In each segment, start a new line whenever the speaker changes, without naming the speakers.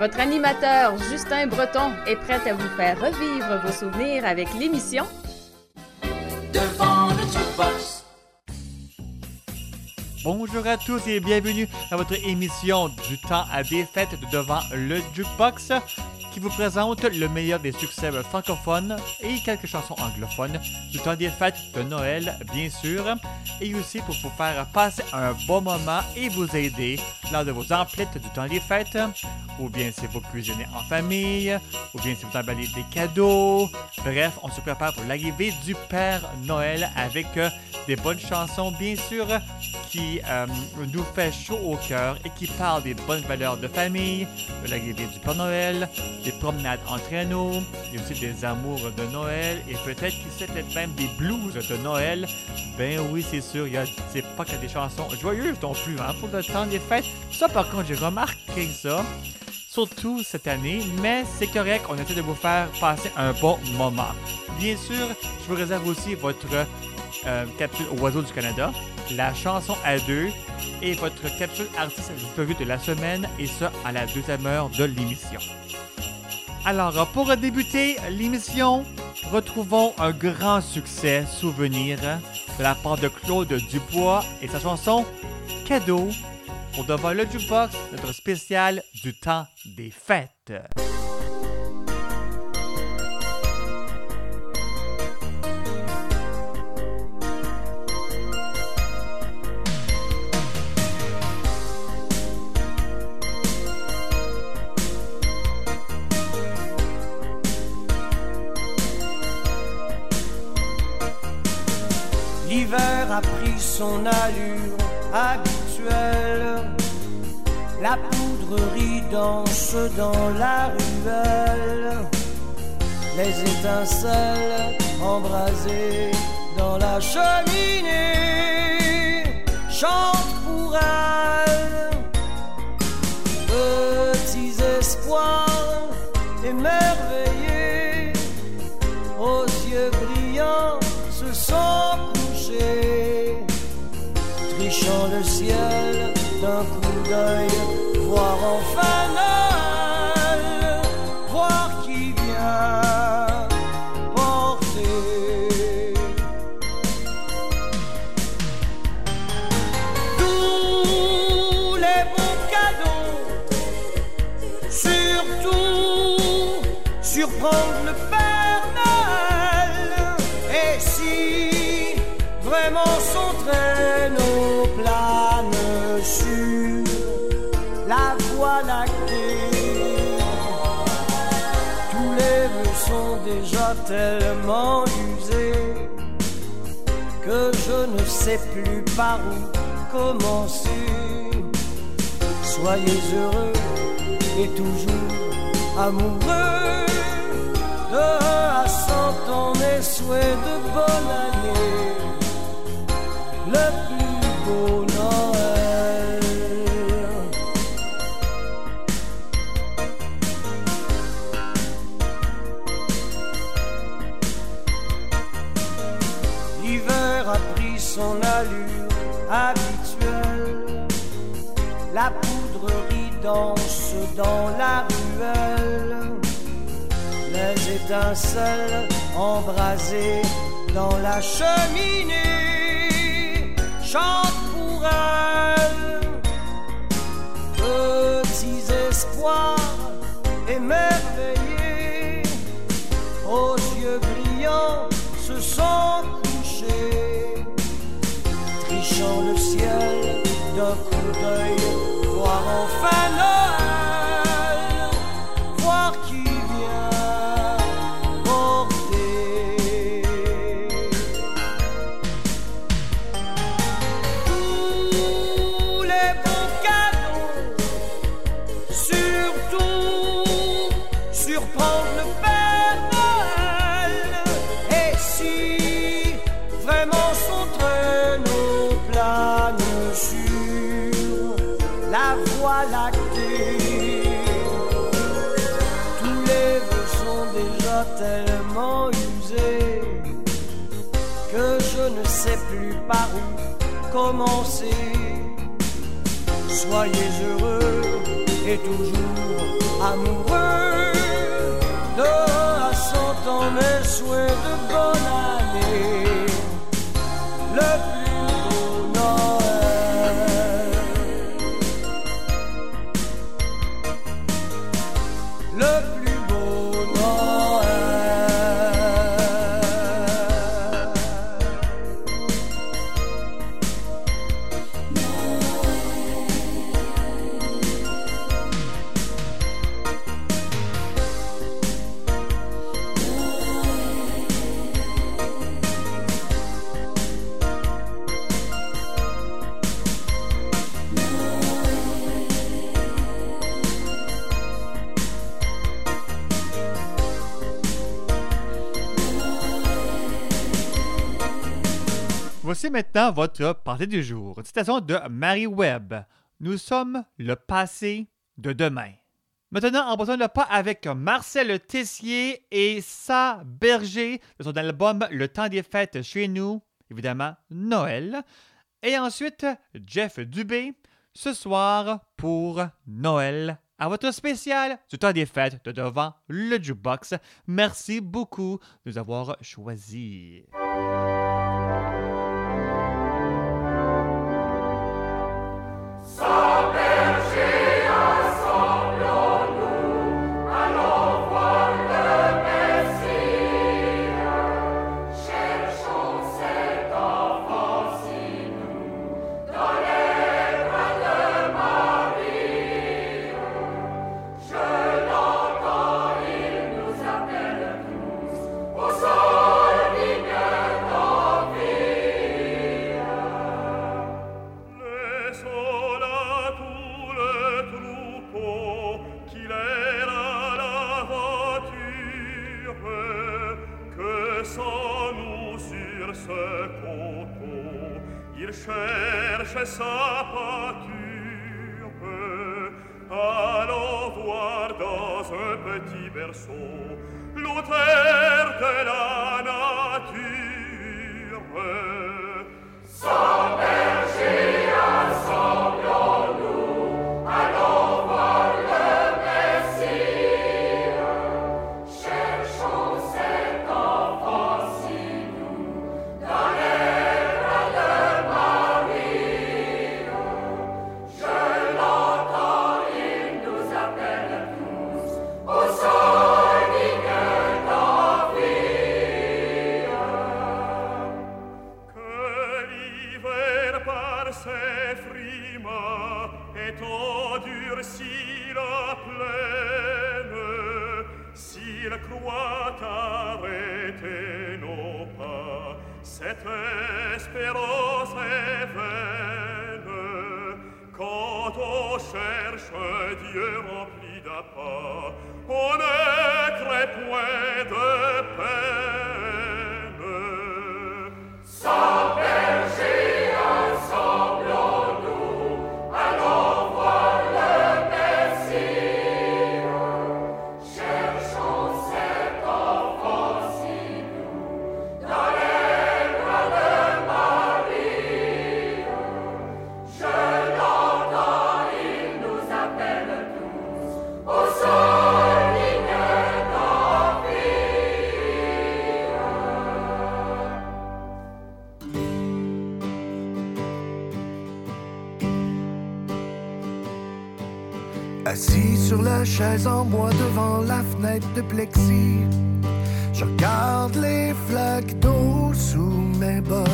Votre animateur Justin Breton est prêt à vous faire revivre vos souvenirs avec l'émission
Devant le jukebox.
Bonjour à tous et bienvenue à votre émission du temps à des fêtes de devant le jukebox qui vous présente le meilleur des succès francophones et quelques chansons anglophones du temps des fêtes de Noël, bien sûr, et aussi pour vous faire passer un bon moment et vous aider lors de vos emplettes du temps des fêtes, ou bien si vous cuisinez en famille, ou bien si vous emballez des cadeaux. Bref, on se prépare pour l'arrivée du Père Noël avec euh, des bonnes chansons, bien sûr, qui euh, nous fait chaud au cœur et qui parlent des bonnes valeurs de famille, de l'arrivée du Père Noël, des promenades en traîneau, il y a aussi des amours de Noël et peut-être qu'il sait peut-être même des blues de Noël. Ben oui, c'est sûr, il y a, c'est pas que des chansons joyeuses non plus, hein, pour le temps des fêtes. Ça, par contre, j'ai remarqué ça, surtout cette année, mais c'est correct, on essaie de vous faire passer un bon moment. Bien sûr, je vous réserve aussi votre euh, capsule Oiseau du Canada, la chanson à deux et votre capsule artiste disparu de la semaine, et ça à la deuxième heure de l'émission. Alors, pour débuter l'émission, retrouvons un grand succès souvenir de la part de Claude Dubois et sa chanson Cadeau pour devant le jukebox, notre spécial du temps des fêtes.
A pris son allure habituelle. La poudrerie danse dans la ruelle. Les étincelles embrasées dans la cheminée chantent pour elle. Petits espoirs émerveillés aux yeux brillants trichant le ciel d'un coup d'œil, voir enfin tellement usés que je ne sais plus par où commencer. Soyez heureux et toujours amoureux. De à cent ans mes souhaits de bonne année. Le plus beau danse dans la ruelle. Les étincelles embrasées dans la cheminée chantent pour elle. Petits espoirs émerveillés aux yeux brillants se sont couchés, trichant le ciel d'un coup d'œil, voir enfin Noël, commencer. Soyez heureux et toujours amoureux. De à cent ans mes souhaits de bonne
votre partie du jour. Citation de Mary Webb. Nous sommes le passé de demain. Maintenant, embrassons le pas avec Marcel Tessier et Sa Berger de son album Le temps des fêtes chez nous, évidemment Noël. Et ensuite, Jeff Dubé, ce soir pour Noël, à votre spécial du temps des fêtes de devant le jukebox. Merci beaucoup de nous avoir choisis.
il cherche sa pâture allons voir dans un petit berceau l'auteur de la nature
je regarde les flaques d'eau sous mes bottes.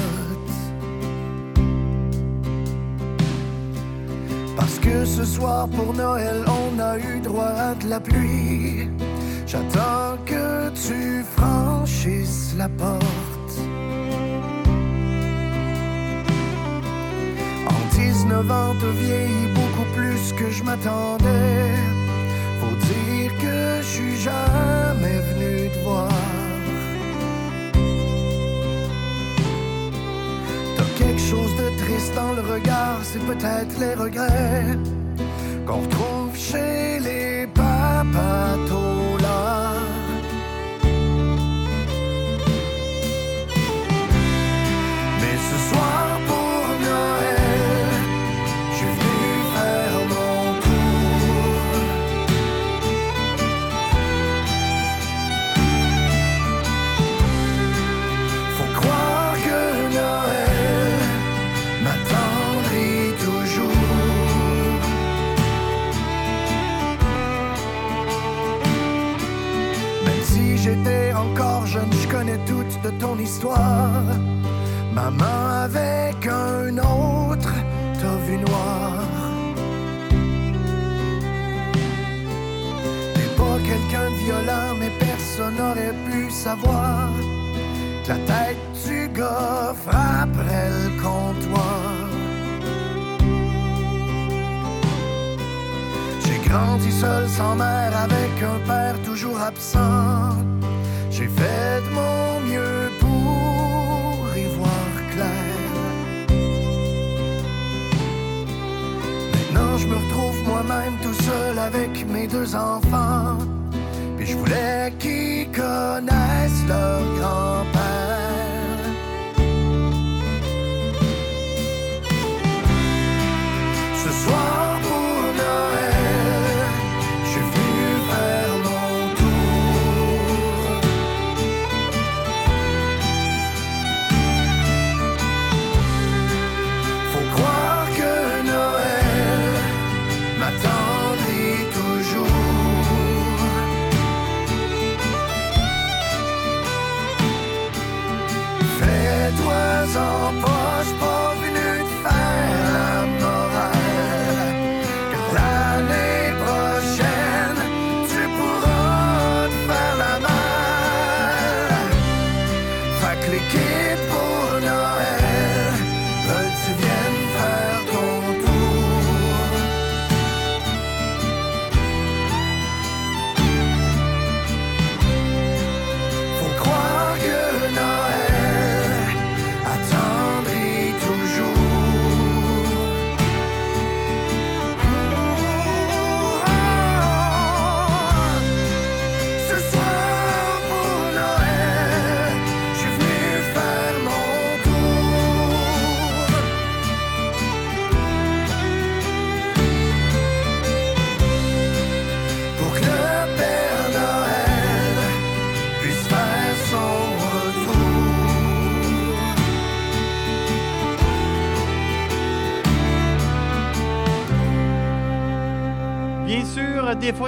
Parce que ce soir pour Noël, on a eu droit à de la pluie. J'attends que tu franchisses la porte. En 19 ans, te vieillis beaucoup plus que je m'attendais. Triste dans le regard, c'est peut-être les regrets qu'on retrouve ton histoire. Maman avec un autre, t'as vu noir. T'es pas quelqu'un de violent, mais personne n'aurait pu savoir la tête du gars frapperait le comptoir. J'ai grandi seul sans mère avec un père toujours absent. J'ai fait de mon avec mes deux enfants. Puis je voulais qu'ils connaissent leur grand-père.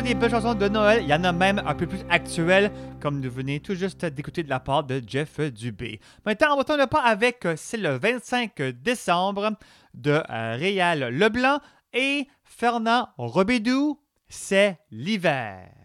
Des belles chansons de Noël, il y en a même un peu plus actuelles, comme nous venez tout juste d'écouter de la part de Jeff Dubé. Maintenant, on va tourner pas avec euh, c'est le 25 décembre de euh, Réal Leblanc et Fernand Robédou, c'est l'hiver.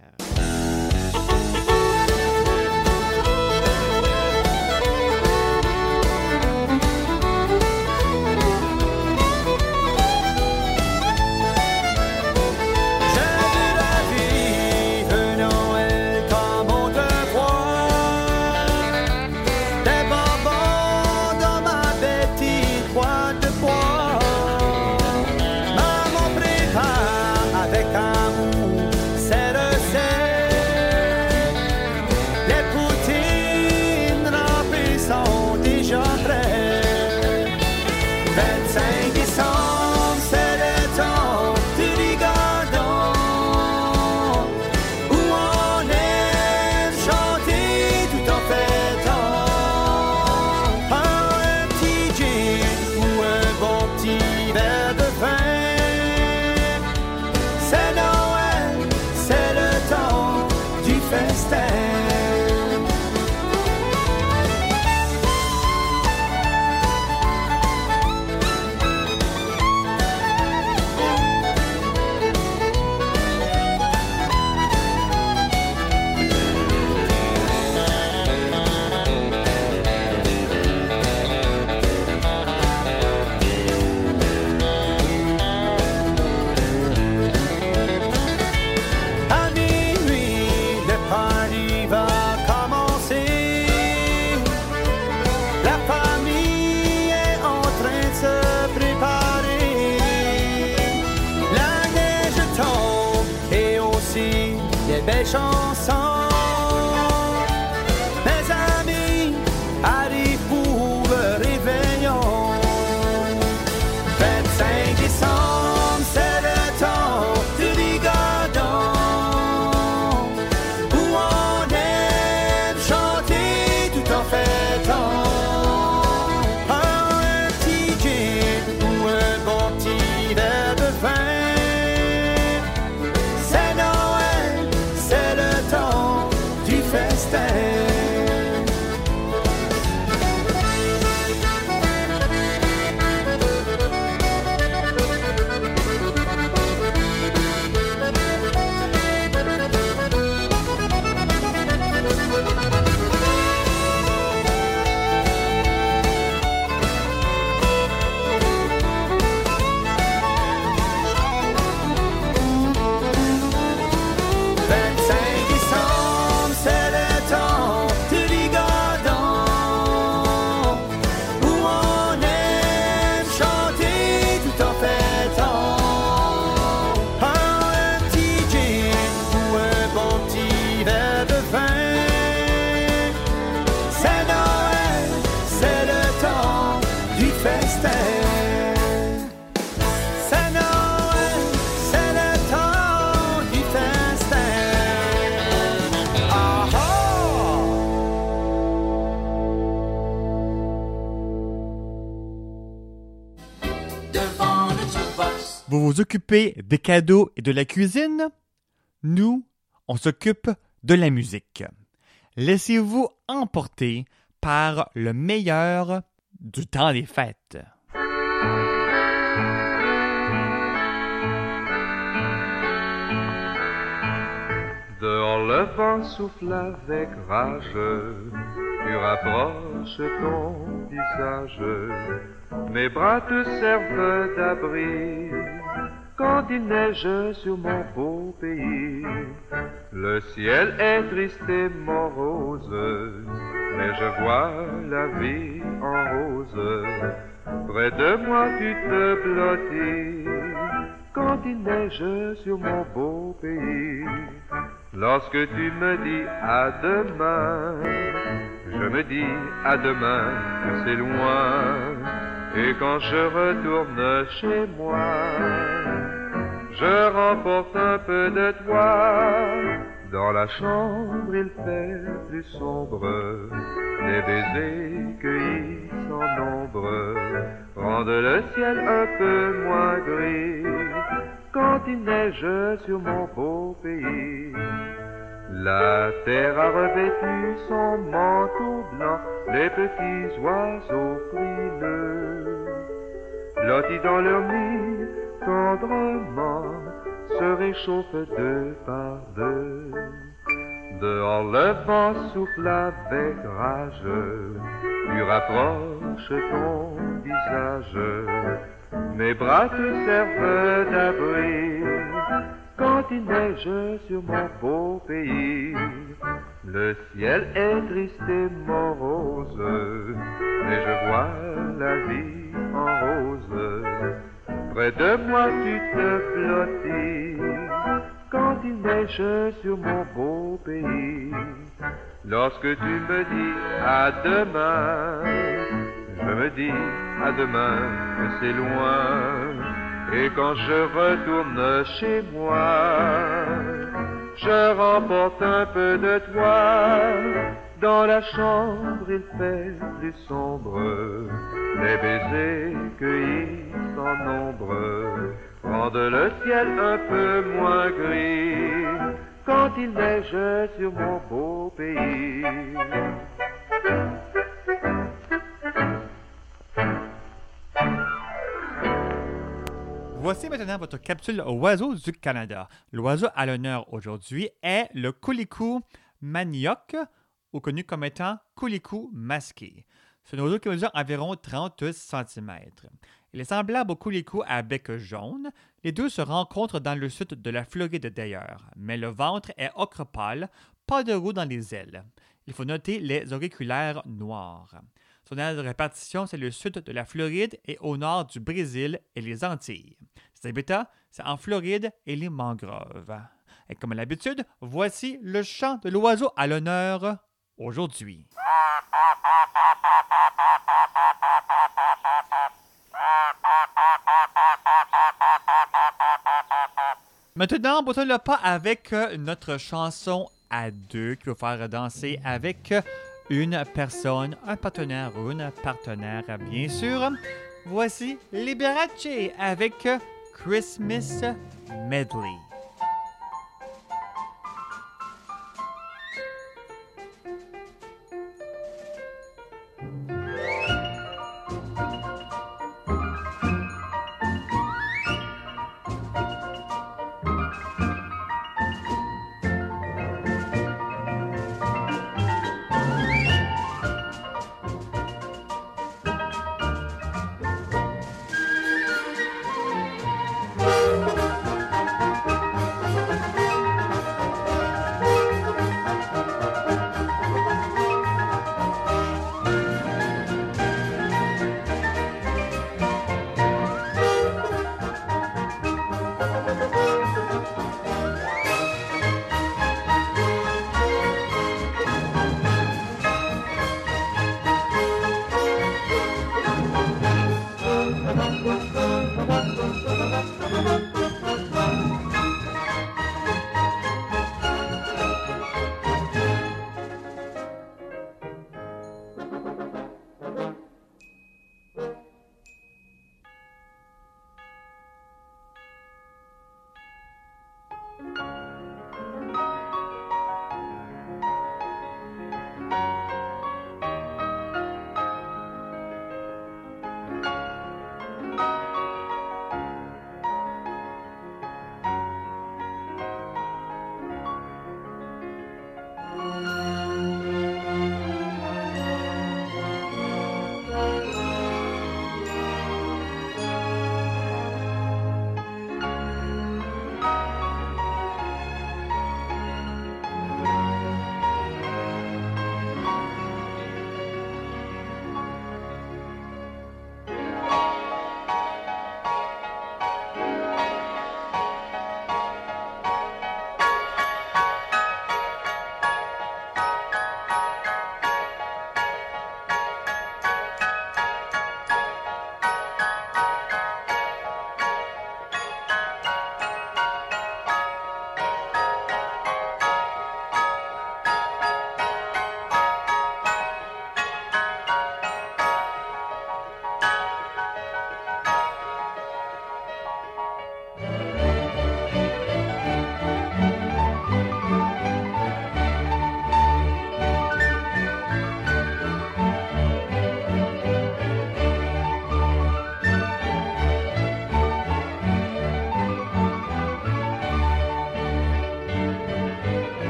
Chanson.
Vous occupez des cadeaux et de la cuisine? Nous, on s'occupe de la musique. Laissez-vous emporter par le meilleur du temps des fêtes.
Dehors le vent souffle avec rage, tu rapproches ton visage. Mes bras te servent d'abri quand il neige sur mon beau pays. Le ciel est triste et morose, mais je vois la vie en rose. Près de moi tu te blottis quand il neige sur mon beau pays. Lorsque tu me dis à demain, je me dis à demain que c'est loin. Et quand je retourne chez moi, je remporte un peu de toi. Dans la chambre, il fait plus sombre. Les baisers cueillis sans nombre rendent le ciel un peu moins gris. Quand il neige sur mon beau pays. La terre a revêtu son manteau blanc, les petits oiseaux frileux, lotis dans leur nid, tendrement, se réchauffent deux par deux. Dehors le vent souffle avec rage, tu rapproches ton visage, mes bras te servent d'abri quand il neige sur mon beau pays. Le ciel est triste et morose, mais je vois la vie. Près de moi tu te blottis quand il neige sur mon beau pays. Lorsque tu me dis à demain, je me dis à demain que c'est loin. Et quand je retourne chez moi, je remporte un peu de toi. Dans la chambre, il fait plus sombre. Les baisers cueillis sans nombre rendent le ciel un peu moins gris quand il neige sur mon beau pays.
Voici maintenant votre capsule oiseau du Canada. L'oiseau à l'honneur aujourd'hui est le coulicou manioc, ou connu comme étant coulicou masqué. C'est un oiseau qui mesure environ 30 cm. Il est semblable au coulicou à bec jaune. Les deux se rencontrent dans le sud de la Floride d'ailleurs, mais le ventre est ocre pâle, pas de roux dans les ailes. Il faut noter les auriculaires noirs. Son aire de répartition, c'est le sud de la Floride et au nord du Brésil et les Antilles. Ses habitats, c'est en Floride et les mangroves. Et comme à l'habitude, voici le chant de l'oiseau à l'honneur aujourd'hui. Maintenant, bouton le pas avec euh, notre chanson à deux qui va faire danser avec euh, une personne, un partenaire ou une partenaire, bien sûr. Voici Liberace avec euh, Christmas Medley.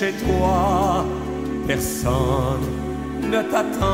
Chez toi, personne ne t'attend.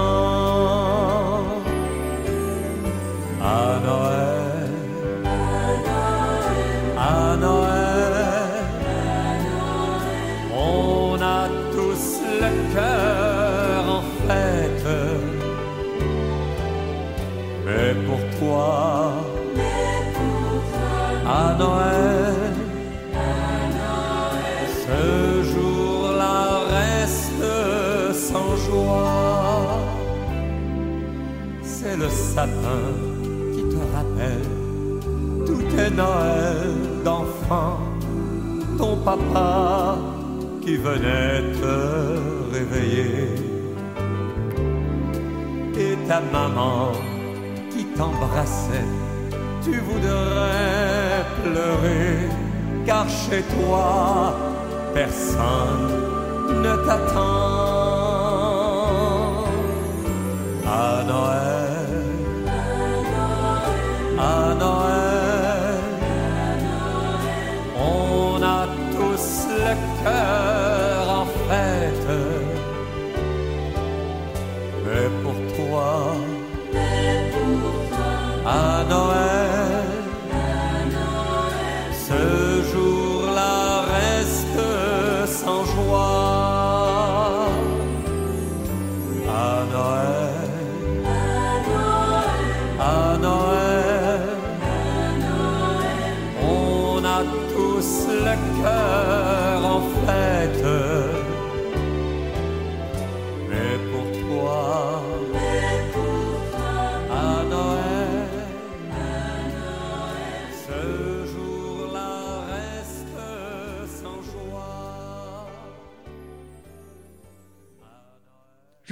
Ta maman qui t'embrassait. Tu voudrais pleurer car chez toi personne ne t'attend. À Noël,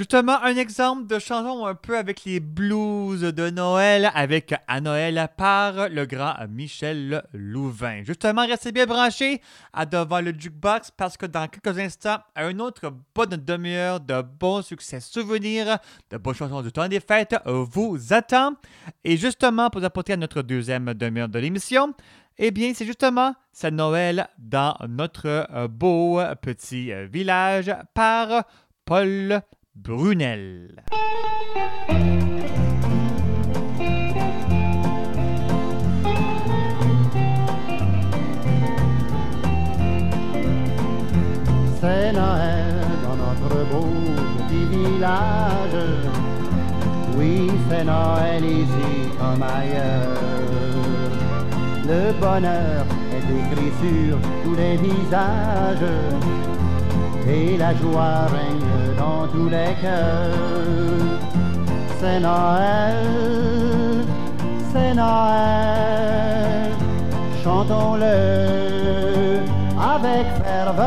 Justement, un exemple de chanson un peu avec les blues de Noël, avec À Noël par le grand Michel Louvain. Justement, restez bien branchés à devant le jukebox parce que dans quelques instants, un autre bonne demi-heure de bons succès souvenirs, de bonnes chansons du temps des fêtes vous attend. Et justement, pour apporter à notre deuxième demi-heure de l'émission, eh bien, c'est justement c'est Noël dans notre beau petit village par Paul Brunel.
C'est Noël dans notre beau petit village. Oui, c'est Noël ici comme ailleurs. Le bonheur est écrit sur tous les visages. Et la joie règne dans tous les cœurs. C'est Noël, c'est Noël. Chantons-le avec ferveur.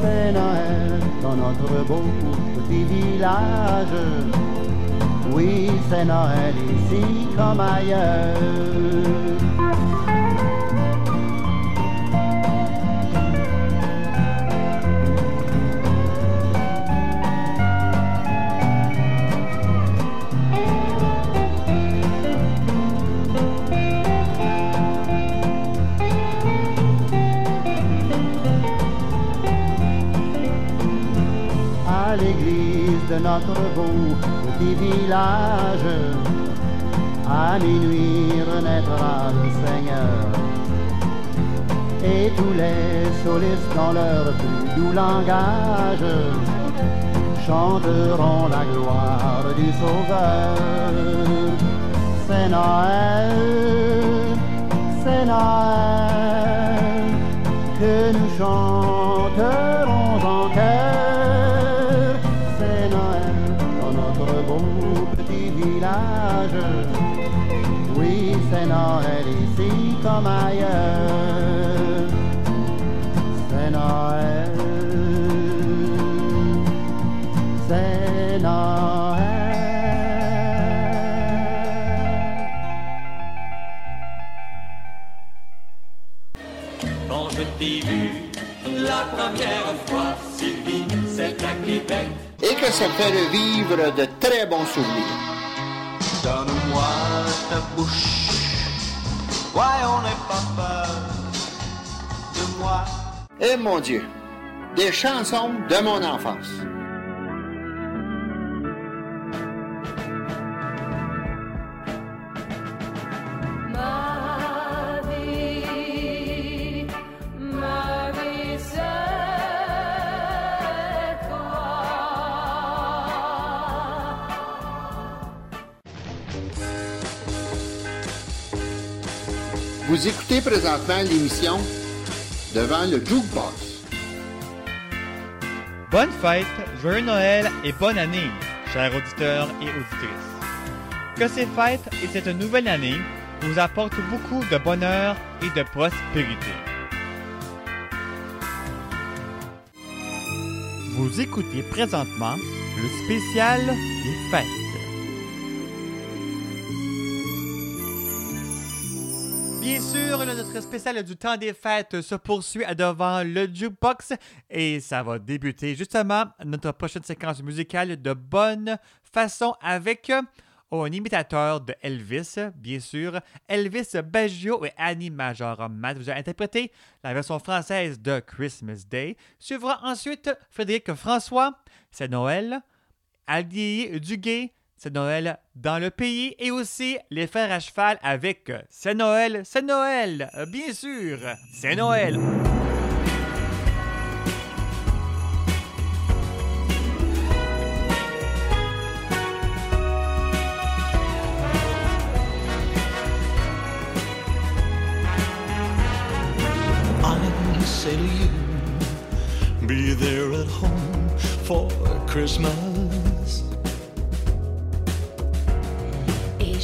C'est Noël dans notre beau petit village. Oui, c'est Noël ici comme ailleurs. Notre beau petit village. À minuit renaîtra le Seigneur. Et tous les solistes dans leur plus doux langage chanteront la gloire du Sauveur. C'est Noël, c'est Noël, que nous chanterons en chœur. Oui, c'est Noël ici comme ailleurs. C'est Noël. C'est Noël.
Quand je t'ai vu la première fois, Sylvie, c'est à Québec
et que ça fait revivre de très bons souvenirs. Mon Dieu, des chansons de mon enfance. Vous écoutez présentement l'émission Devant le Jukebox.
Bonne fête, joyeux Noël et bonne année, chers auditeurs et auditrices. Que ces fêtes et cette nouvelle année vous apportent beaucoup de bonheur et de prospérité. Vous écoutez présentement le spécial des fêtes. Bien sûr, notre spécial du temps des fêtes se poursuit devant le jukebox et ça va débuter justement notre prochaine séquence musicale de bonne façon avec euh, un imitateur de Elvis, bien sûr, Elvis Baggio et Annie Major Matt. Vous avez interprété la version française de Christmas Day. Suivra ensuite Frédéric François, c'est Noël. Aldi Duguay, c'est Noël dans le pays. Et aussi les frères à cheval avec C'est Noël, c'est Noël, euh, bien sûr, c'est Noël.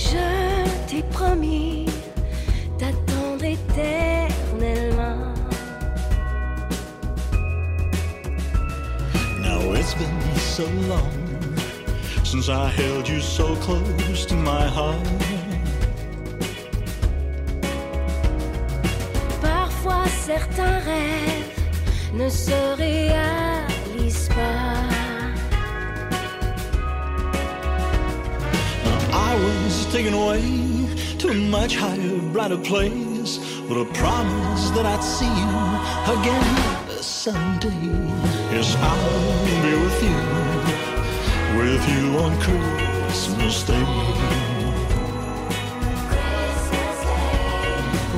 Je t'ai promis d'attendre éternellement.
Now it's been so long since I held you so close to my heart.
Parfois certains rêves ne se réalisent pas.
I was taken away to a much higher, brighter place with a promise that I'd see you again someday. Yes, I'll be with you, with you on Christmas Day.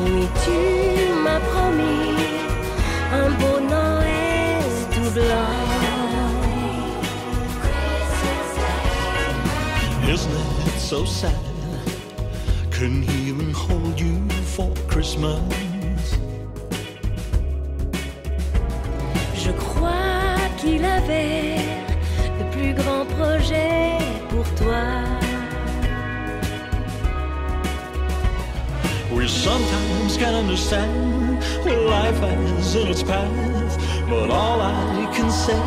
Oui, tu m'as promis un beau Noël tout blanc.
Isn't it so sad? Couldn't even hold you for Christmas?
Je crois qu'il avait de plus grands projets pour toi.
We sometimes can't understand what life has in its path, but all I can say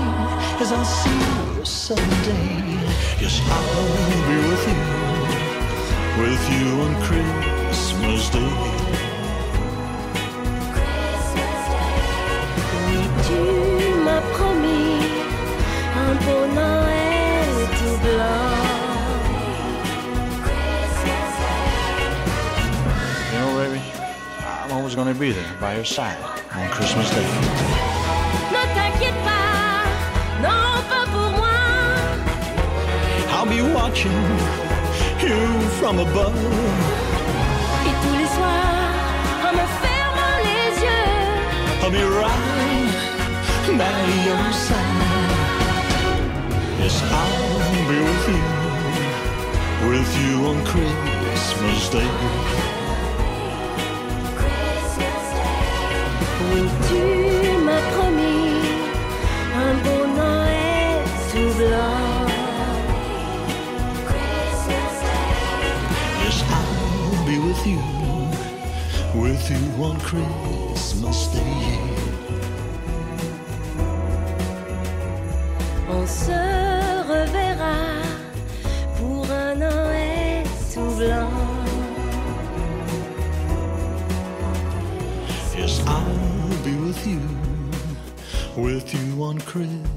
is I'll see you someday. Yes, I'll be with you, with you on Christmas Day.
Oui, tu m'as promis un beau Noël tout blanc.
You know, baby, I'm always gonna be there by your side on Christmas Day.
Ne t'inquiète pas, non pas pour moi.
I'll be watching you from above.
Et tous les soirs, en me fermant les yeux,
I'll be right by your side. Yes, I'll be with you, with you on Christmas Day. With you, with you on Christmas Day.
On se reverra pour un Noël tout blanc.
Yes, I'll be with you, with you on Christmas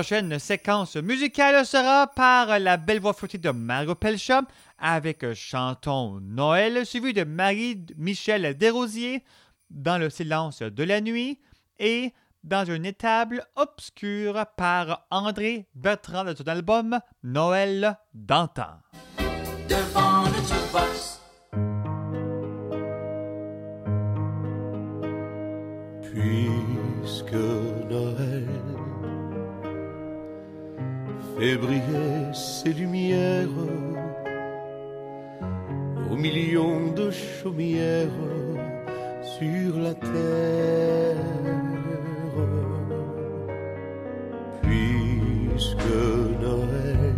prochaine séquence musicale sera par la belle voix fruitée de Mario Pelcha avec Chanton Noël, suivi de Marie-Michel Desrosiers dans le silence de la nuit et dans une étable obscure par André Bertrand de son album Noël d'antan.
fait briller ses lumières aux millions de chaumières sur la terre. Puisque Noël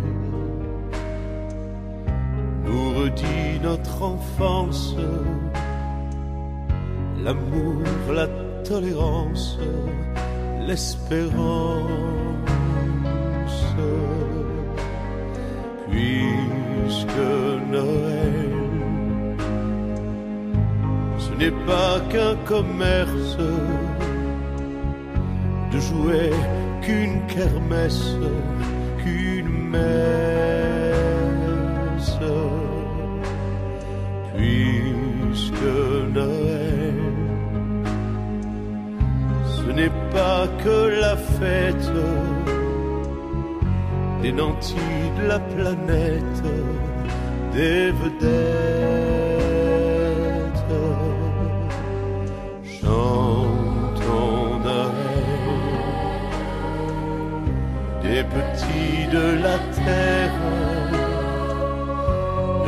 nous redit notre enfance, l'amour, la tolérance, l'espérance. Puisque Noël, ce n'est pas qu'un commerce de jouets, qu'une kermesse, qu'une messe, puisque Noël, ce n'est pas que la fête des nantis de la planète, des vedettes. Chantons des petits de la terre,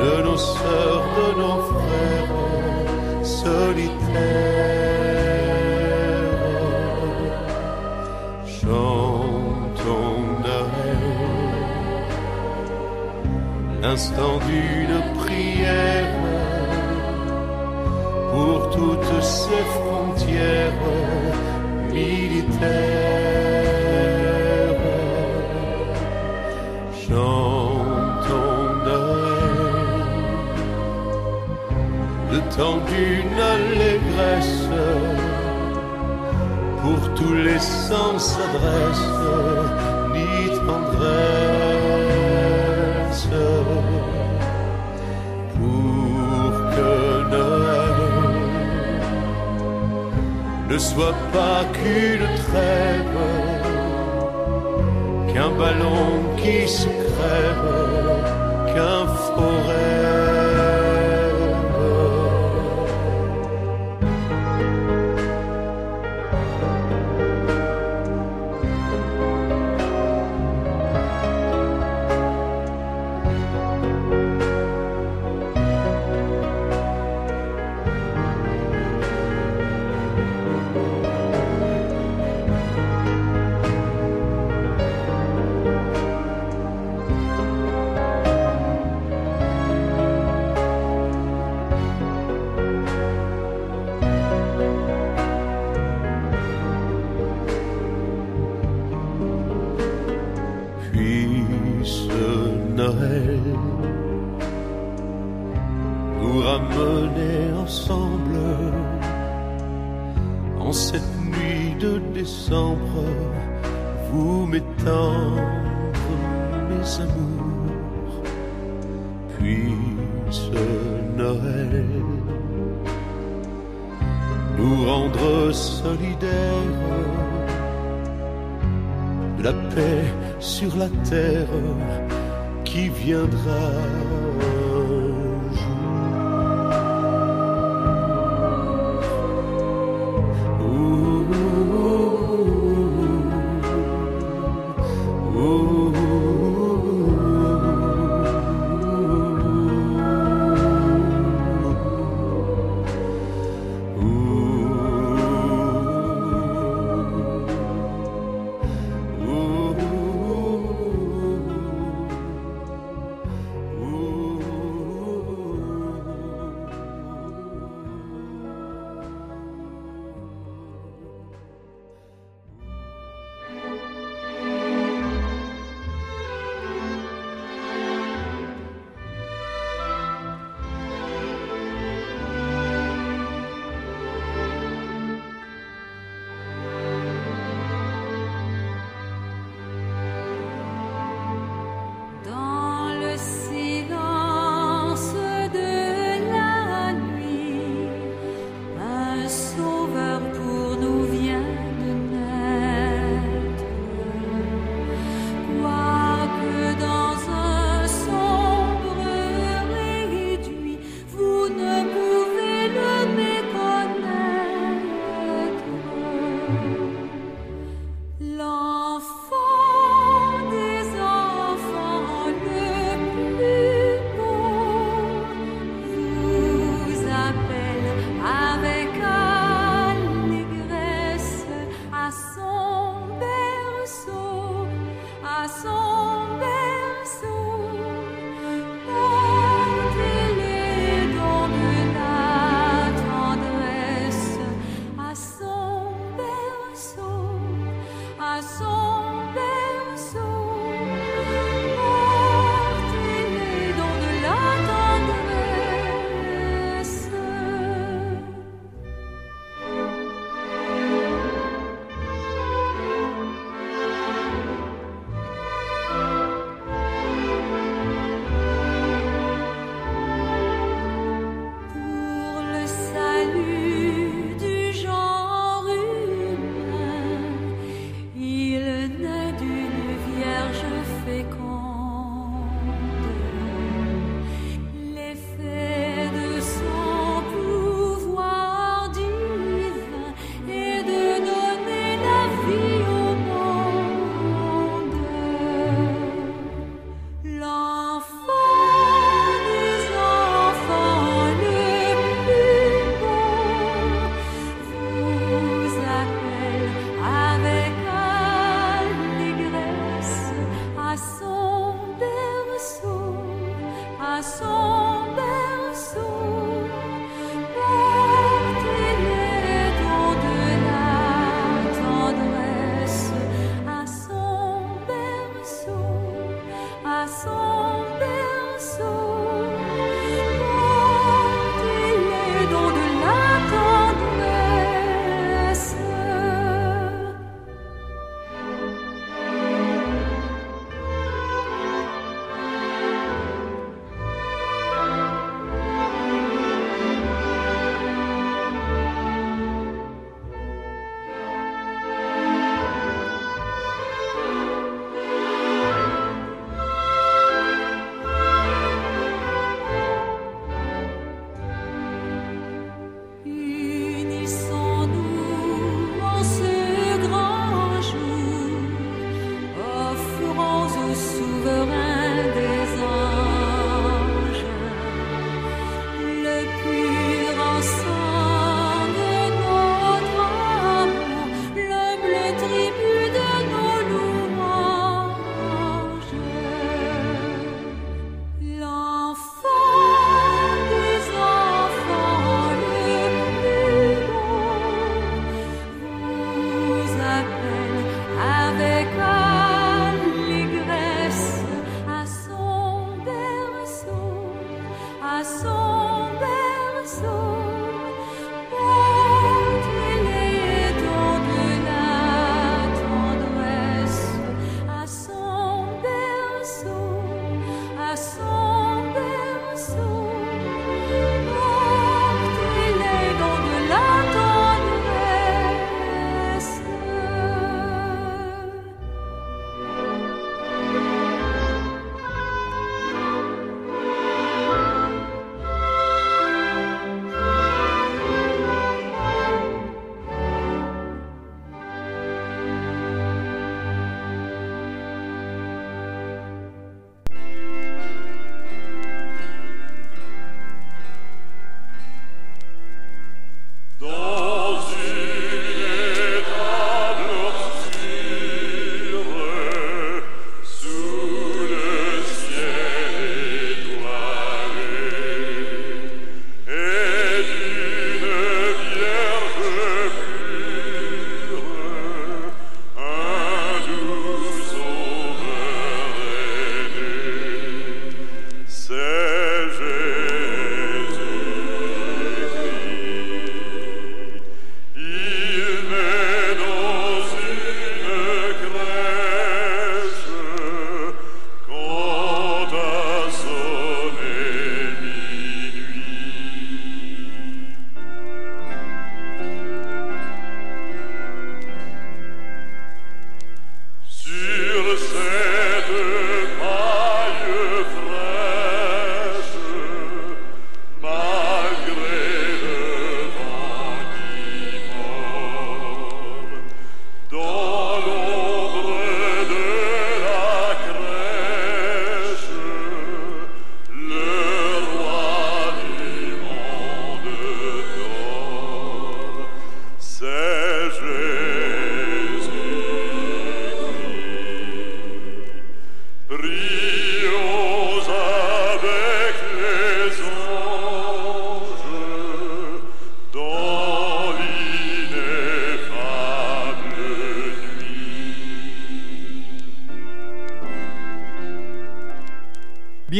de nos sœurs, de nos frères solitaires. L'instant d'une prière pour toutes ces frontières militaires. Chantons Noël, le temps d'une allégresse pour tous les sans s'adresse ni tendresse ne soit pas qu'une trêve, qu'un ballon qui se crève, qu'un faux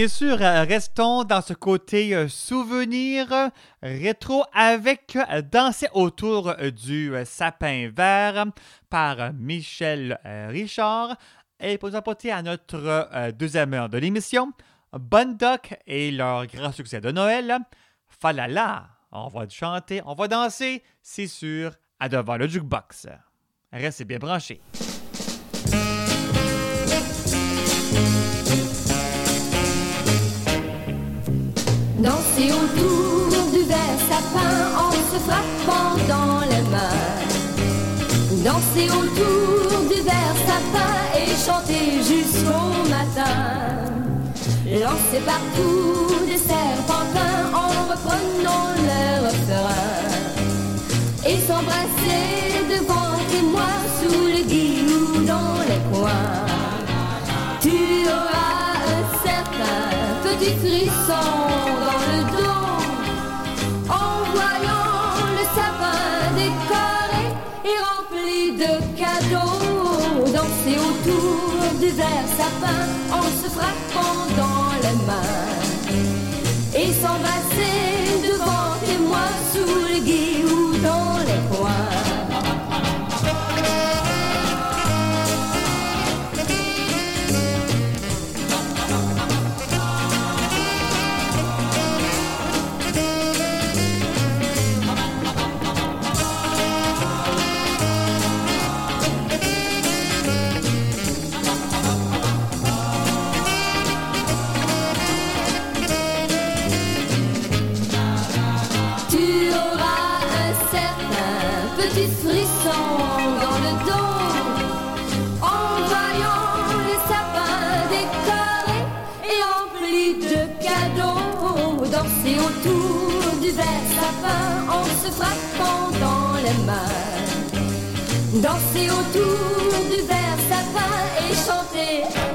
Bien sûr, euh, restons dans ce côté euh, souvenir euh, rétro avec Danser autour du sapin vert par Michel Richard. Et pour nous apporter à notre deuxième heure de l'émission, Bonne Doc et leur grand succès de Noël, Falala. On va chanter, on va danser, c'est sûr, à devant le jukebox. Restez bien branchés.
Danser autour du vert sapin en se frappant dans les mains. Danser autour du vert sapin et chanter jusqu'au matin. Lancer partout des serpentins en reprenant le refrain. Et s'embrasser devant et moi sous le guillou dans les coins. Tu auras petit
frisson dans le dos en voyant le sapin décoré et rempli de cadeaux. Danser autour du vert sapin en se frappant dans les mains et s'embrasser se frappant dans les mains. Danser autour du vert sapin et chanter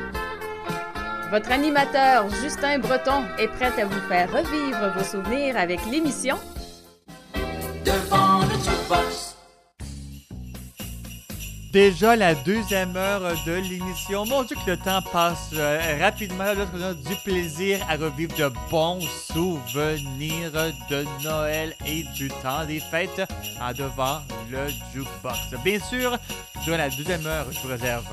Votre animateur Justin Breton est prêt à vous faire revivre vos souvenirs avec l'émission
Déjà la deuxième heure de l'émission. Mon Dieu que le temps passe euh, rapidement. Là, on a du plaisir à revivre de bons souvenirs de Noël et du temps des fêtes en devant le jukebox. Bien sûr, durant la deuxième heure, je vous réserve,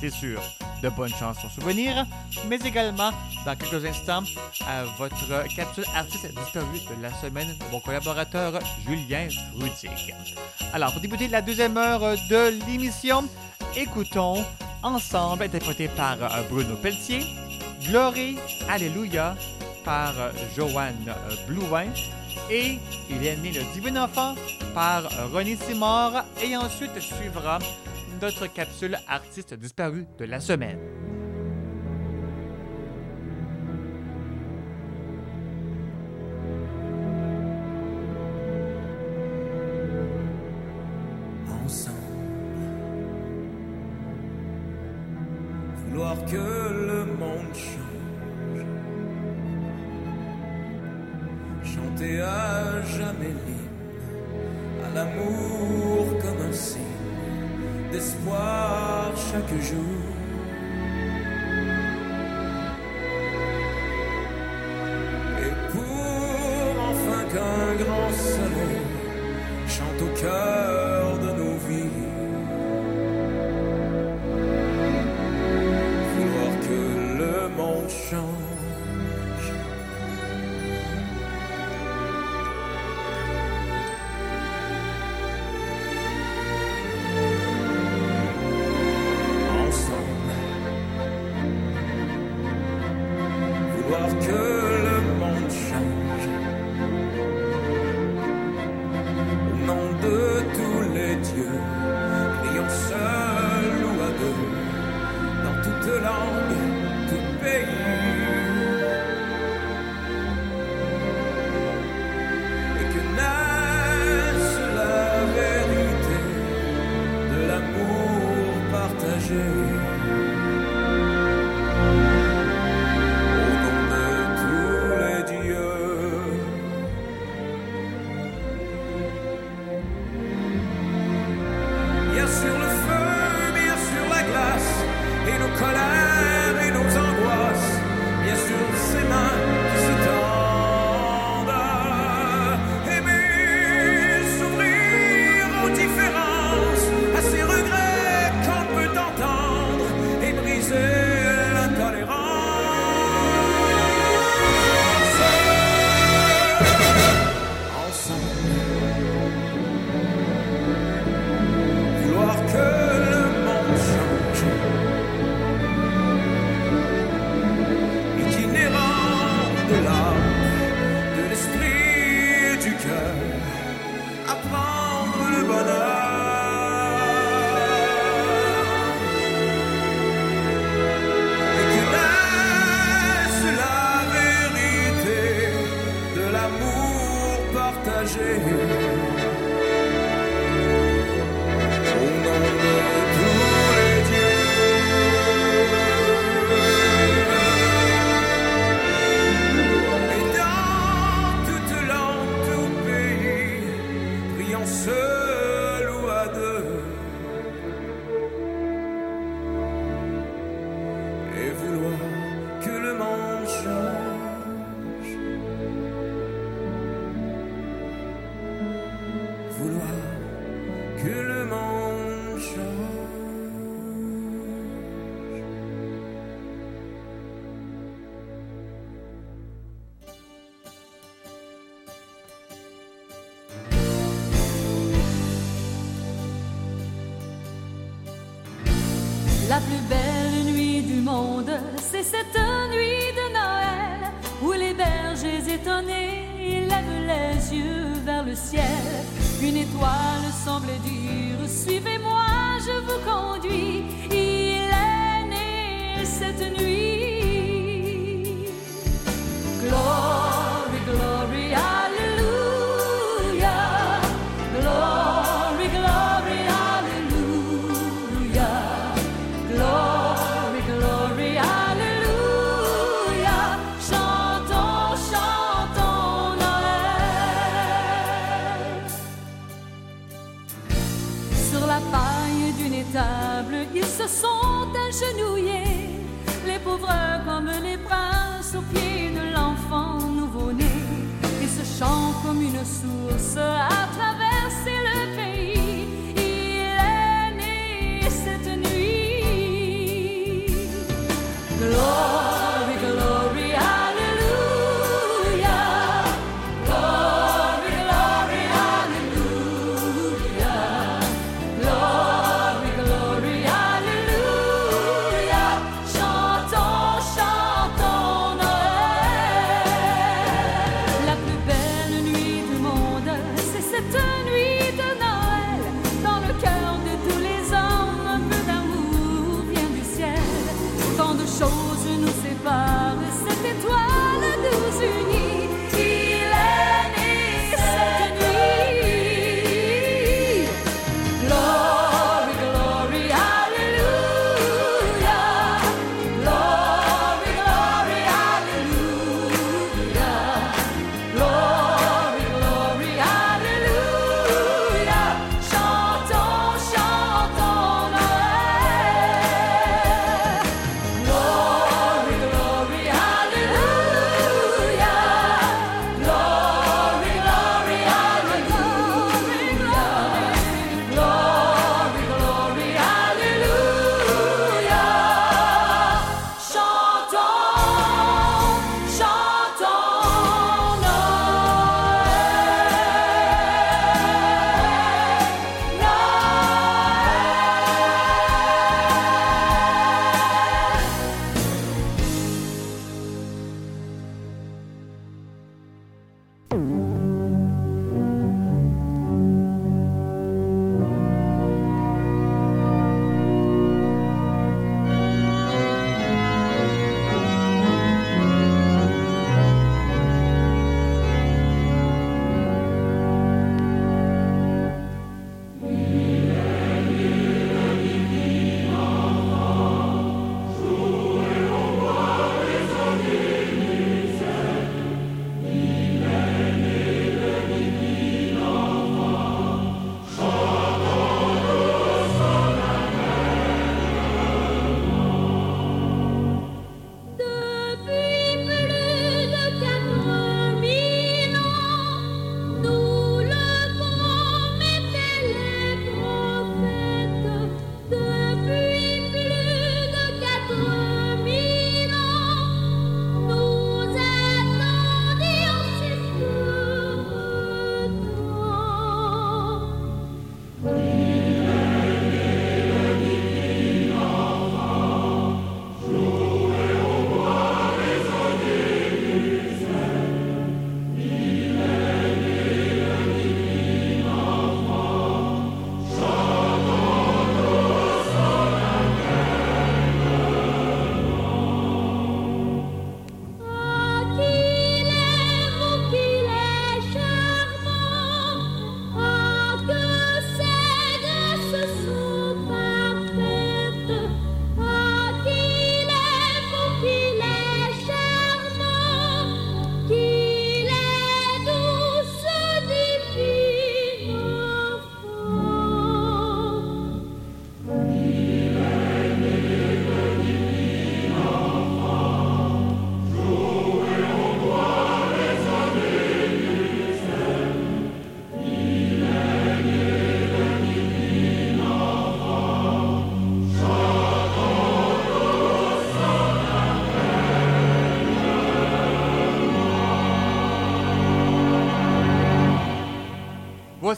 c'est sûr, de bonnes chansons souvenirs, mais également, dans quelques instants, à votre capsule artiste disparu de la semaine, mon collaborateur Julien Frutig. Alors, pour débuter la deuxième heure de l'émission, Écoutons ensemble, interprété par euh, Bruno Pelletier, Glory, Alléluia
par euh, Joanne euh, Blouin et Il est né le divin enfant par René Simard et ensuite suivra notre capsule artiste disparu de la semaine.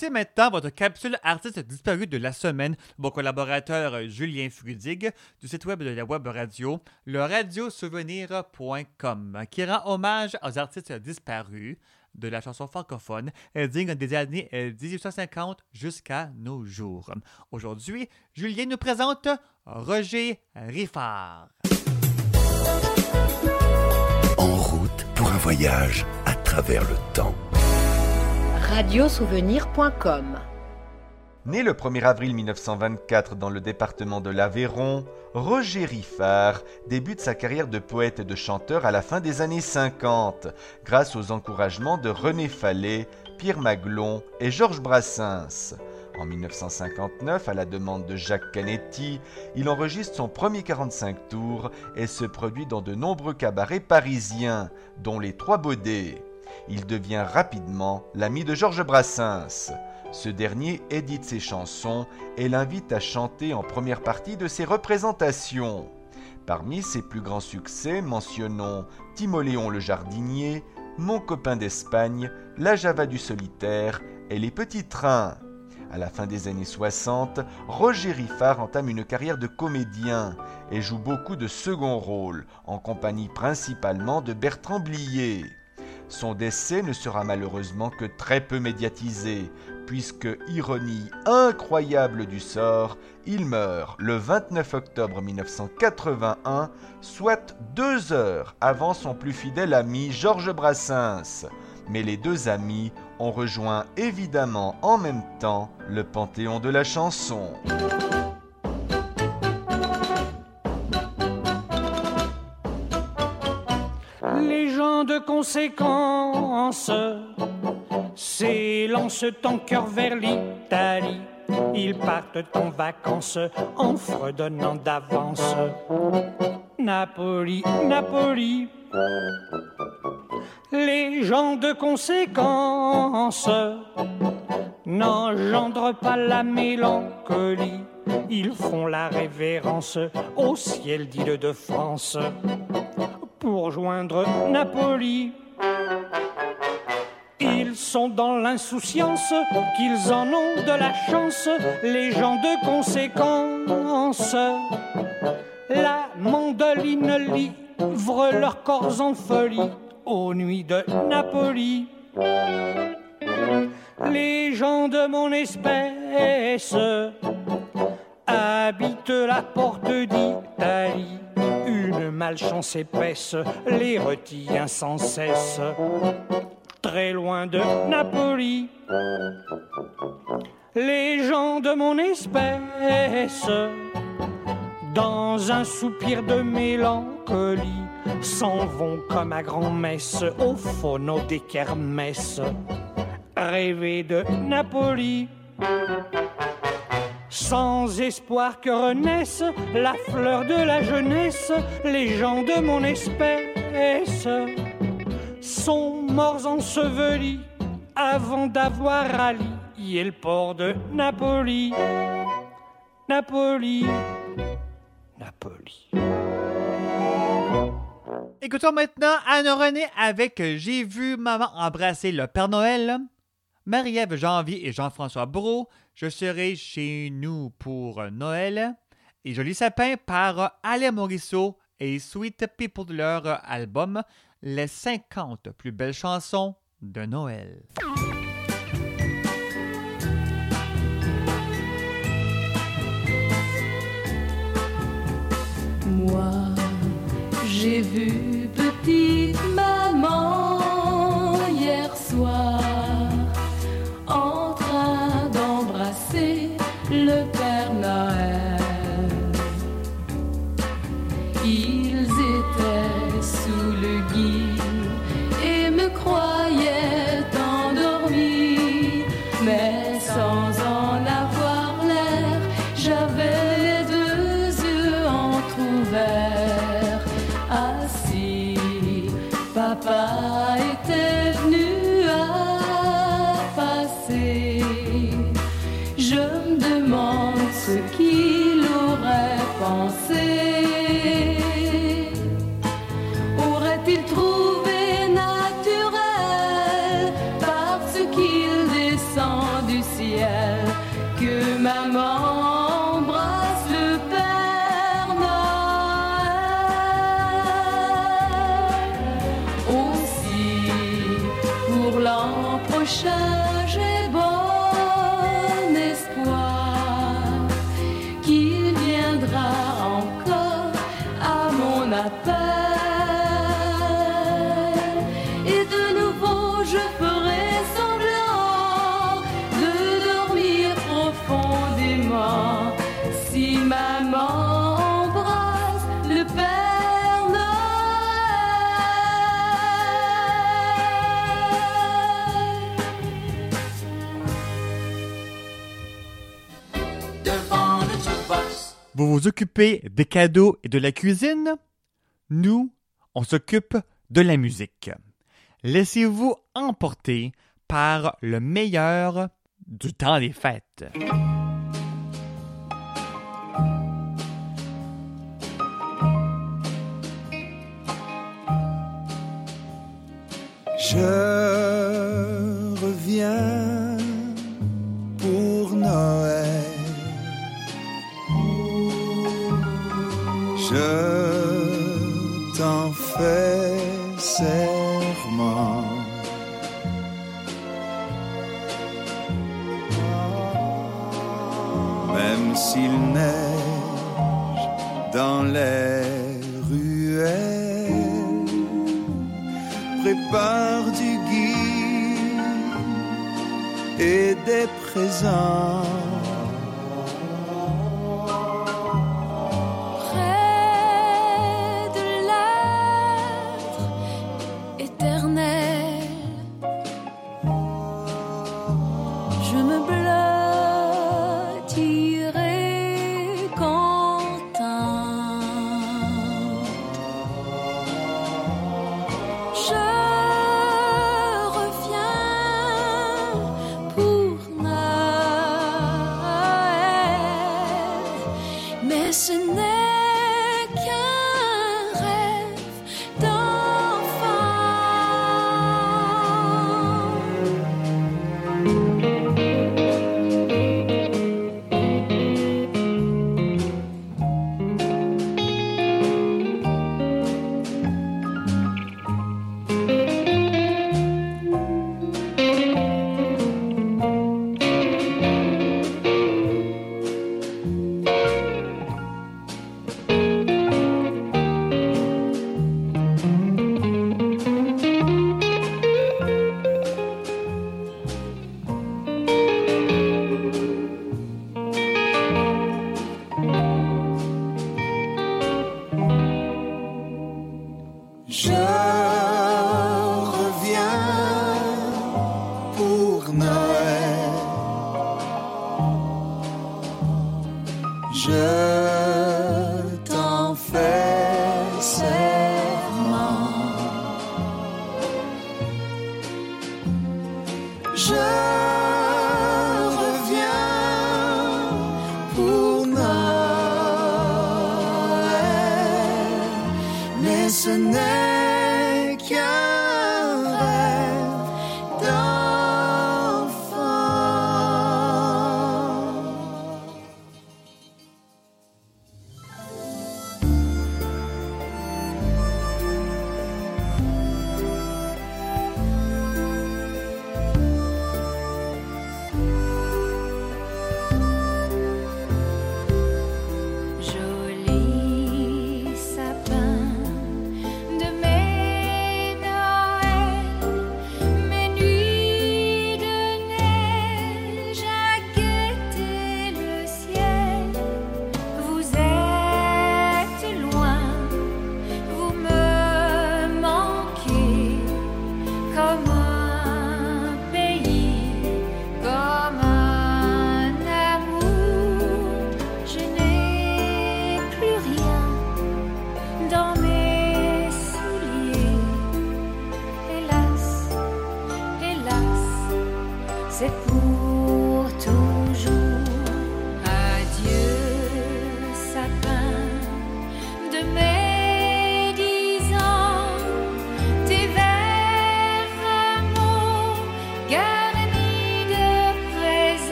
Voici maintenant votre capsule artiste disparu de la semaine. Mon collaborateur euh, Julien Frudig du site web de la web radio, le radiosouvenir.com, qui rend hommage aux artistes disparus de la chanson francophone euh, digne des années euh, 1850 jusqu'à nos jours. Aujourd'hui, Julien nous présente Roger Riffard.
En route pour un voyage à travers le temps.
Radiosouvenir.com
Né le 1er avril 1924 dans le département de l'Aveyron, Roger Riffard débute sa carrière de poète et de chanteur à la fin des années 50, grâce aux encouragements de René Fallet, Pierre Maglon et Georges Brassens. En 1959, à la demande de Jacques Canetti, il enregistre son premier 45 tours et se produit dans de nombreux cabarets parisiens, dont les Trois Baudets. Il devient rapidement l'ami de Georges Brassens. Ce dernier édite ses chansons et l'invite à chanter en première partie de ses représentations. Parmi ses plus grands succès, mentionnons Timoléon le jardinier, Mon copain d'Espagne, La Java du solitaire et Les petits trains. À la fin des années 60, Roger Riffard entame une carrière de comédien et joue beaucoup de second rôles, en compagnie principalement de Bertrand Blier. Son décès ne sera malheureusement que très peu médiatisé, puisque, ironie incroyable du sort, il meurt le 29 octobre 1981, soit deux heures avant son plus fidèle ami Georges Brassens. Mais les deux amis ont rejoint évidemment en même temps le panthéon de la chanson.
Gens de conséquence s'élancent en cœur vers l'Italie. Ils partent en vacances en fredonnant d'avance. Napoli, Napoli. Les gens de conséquence n'engendrent pas la mélancolie. Ils font la révérence au ciel d'île de France pour joindre Napoli. Ils sont dans l'insouciance qu'ils en ont de la chance, les gens de conséquence. La mandoline livre leurs corps en folie aux nuits de Napoli. Les gens de mon espèce habitent la porte d'Italie. Une malchance épaisse les retient sans cesse, très loin de Napoli. Les gens de mon espèce, dans un soupir de mélancolie, s'en vont comme à grand-messe au phono des kermesses, rêver de Napoli sans espoir que renaisse la fleur de la jeunesse, les gens de mon espèce sont morts ensevelis avant d'avoir rallié le port de Napoli. Napoli, Napoli.
Écoutons maintenant Anne-Renée avec J'ai vu maman embrasser le Père Noël. Marie-Ève Janvier et Jean-François Brault, Je serai chez nous pour Noël. Et Joli Sapin par Alain Morisseau et Sweet People de leur album Les 50 plus belles chansons de Noël.
Moi, j'ai vu
ocean.
vous des cadeaux et de la cuisine, nous, on s'occupe de la musique. Laissez-vous emporter par le meilleur du temps des fêtes.
Je reviens Je t'en fais serment. Même s'il neige dans les ruelles, prépare du gui et des présents.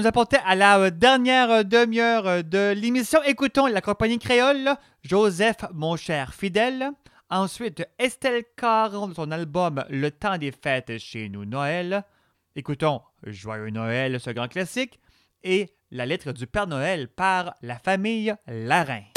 nous apporter à la euh, dernière euh, demi-heure euh, de l'émission. Écoutons la compagnie créole, Joseph, mon cher fidèle. Ensuite, Estelle Caron de son album Le temps des fêtes chez nous Noël. Écoutons Joyeux Noël, ce grand classique, et La lettre du Père Noël par la famille Larin.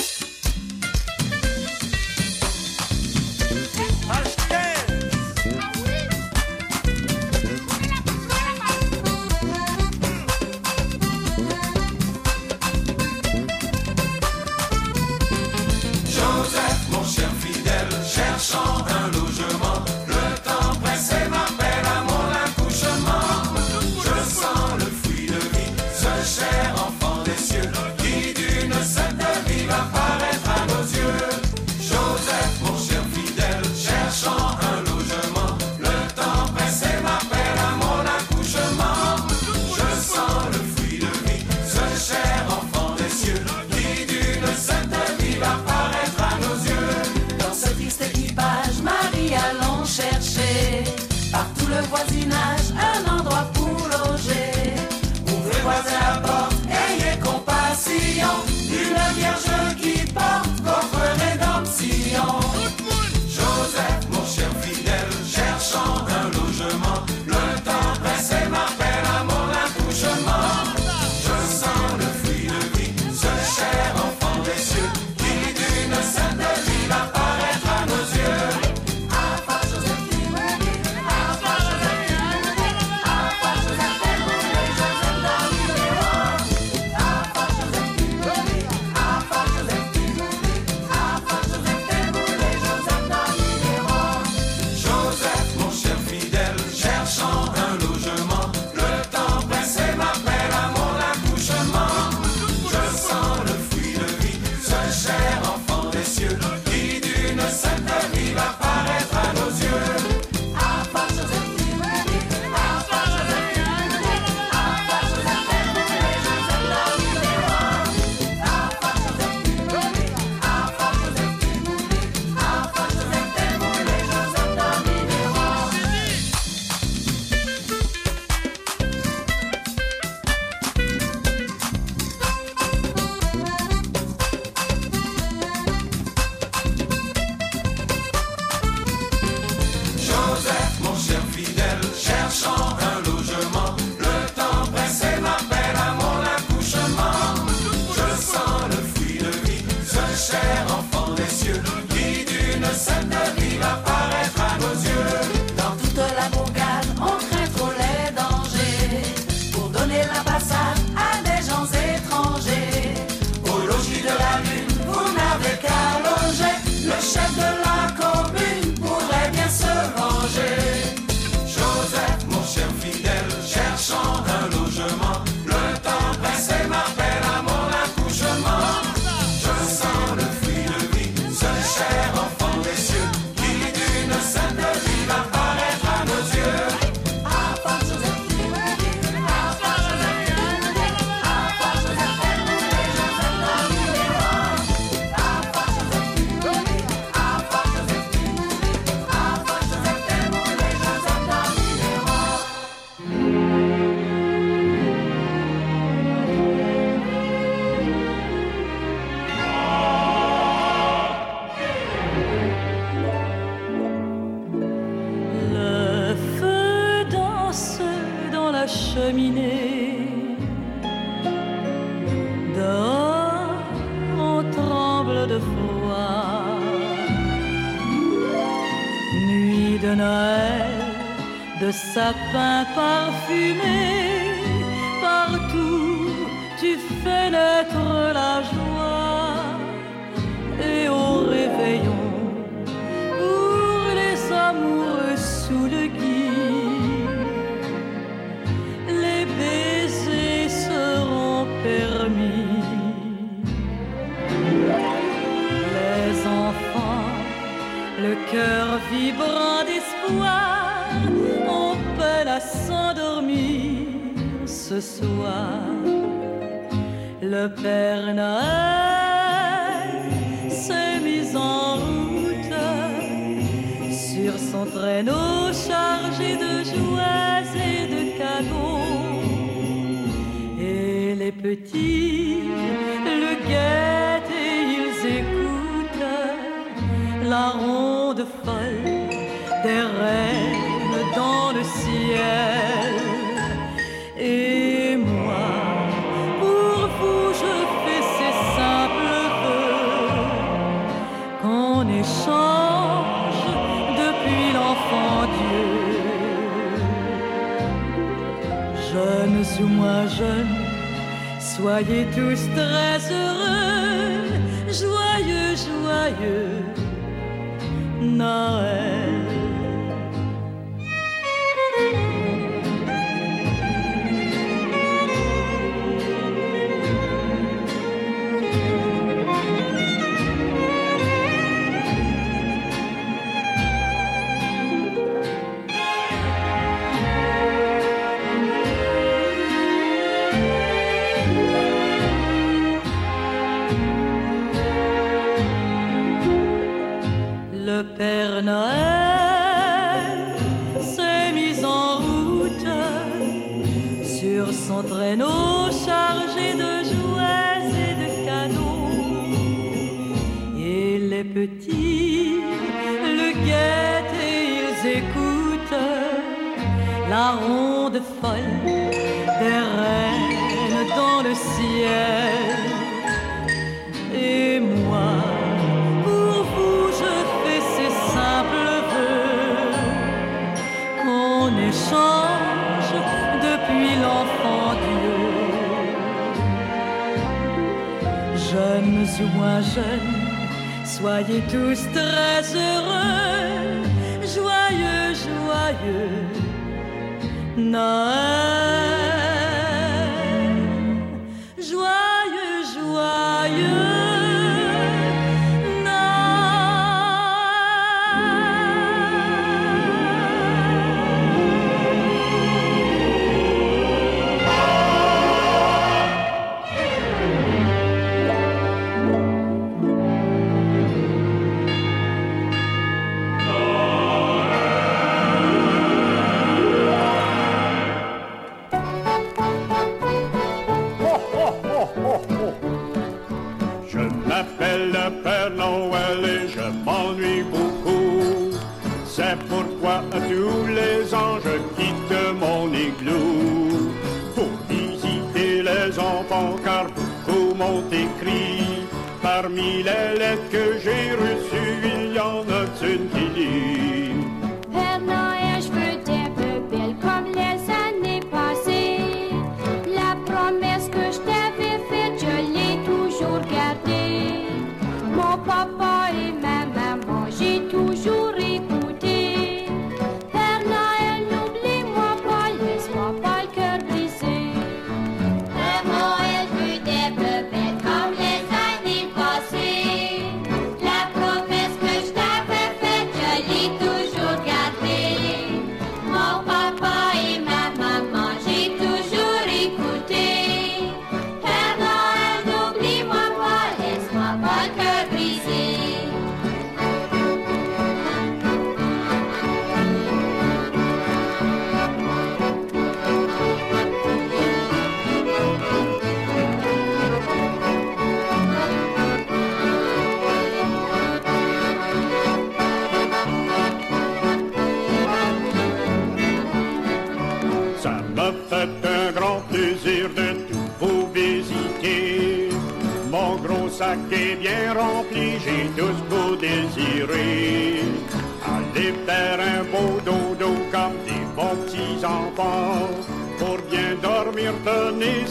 not sapin soleil s'est mis en route sur son traîneau chargé de joies et de cadeaux. Et les petits le guettent et ils écoutent la ronde folle des reines dans le ciel. Soyez tous très heureux, joyeux, joyeux Noël. ou moins soyez tous très heureux, joyeux, joyeux. Noël.
tous les anges quittent mon igloo pour visiter les enfants car beaucoup m'ont écrit. Parmi les lettres que j'ai reçues, il y en a une qui dit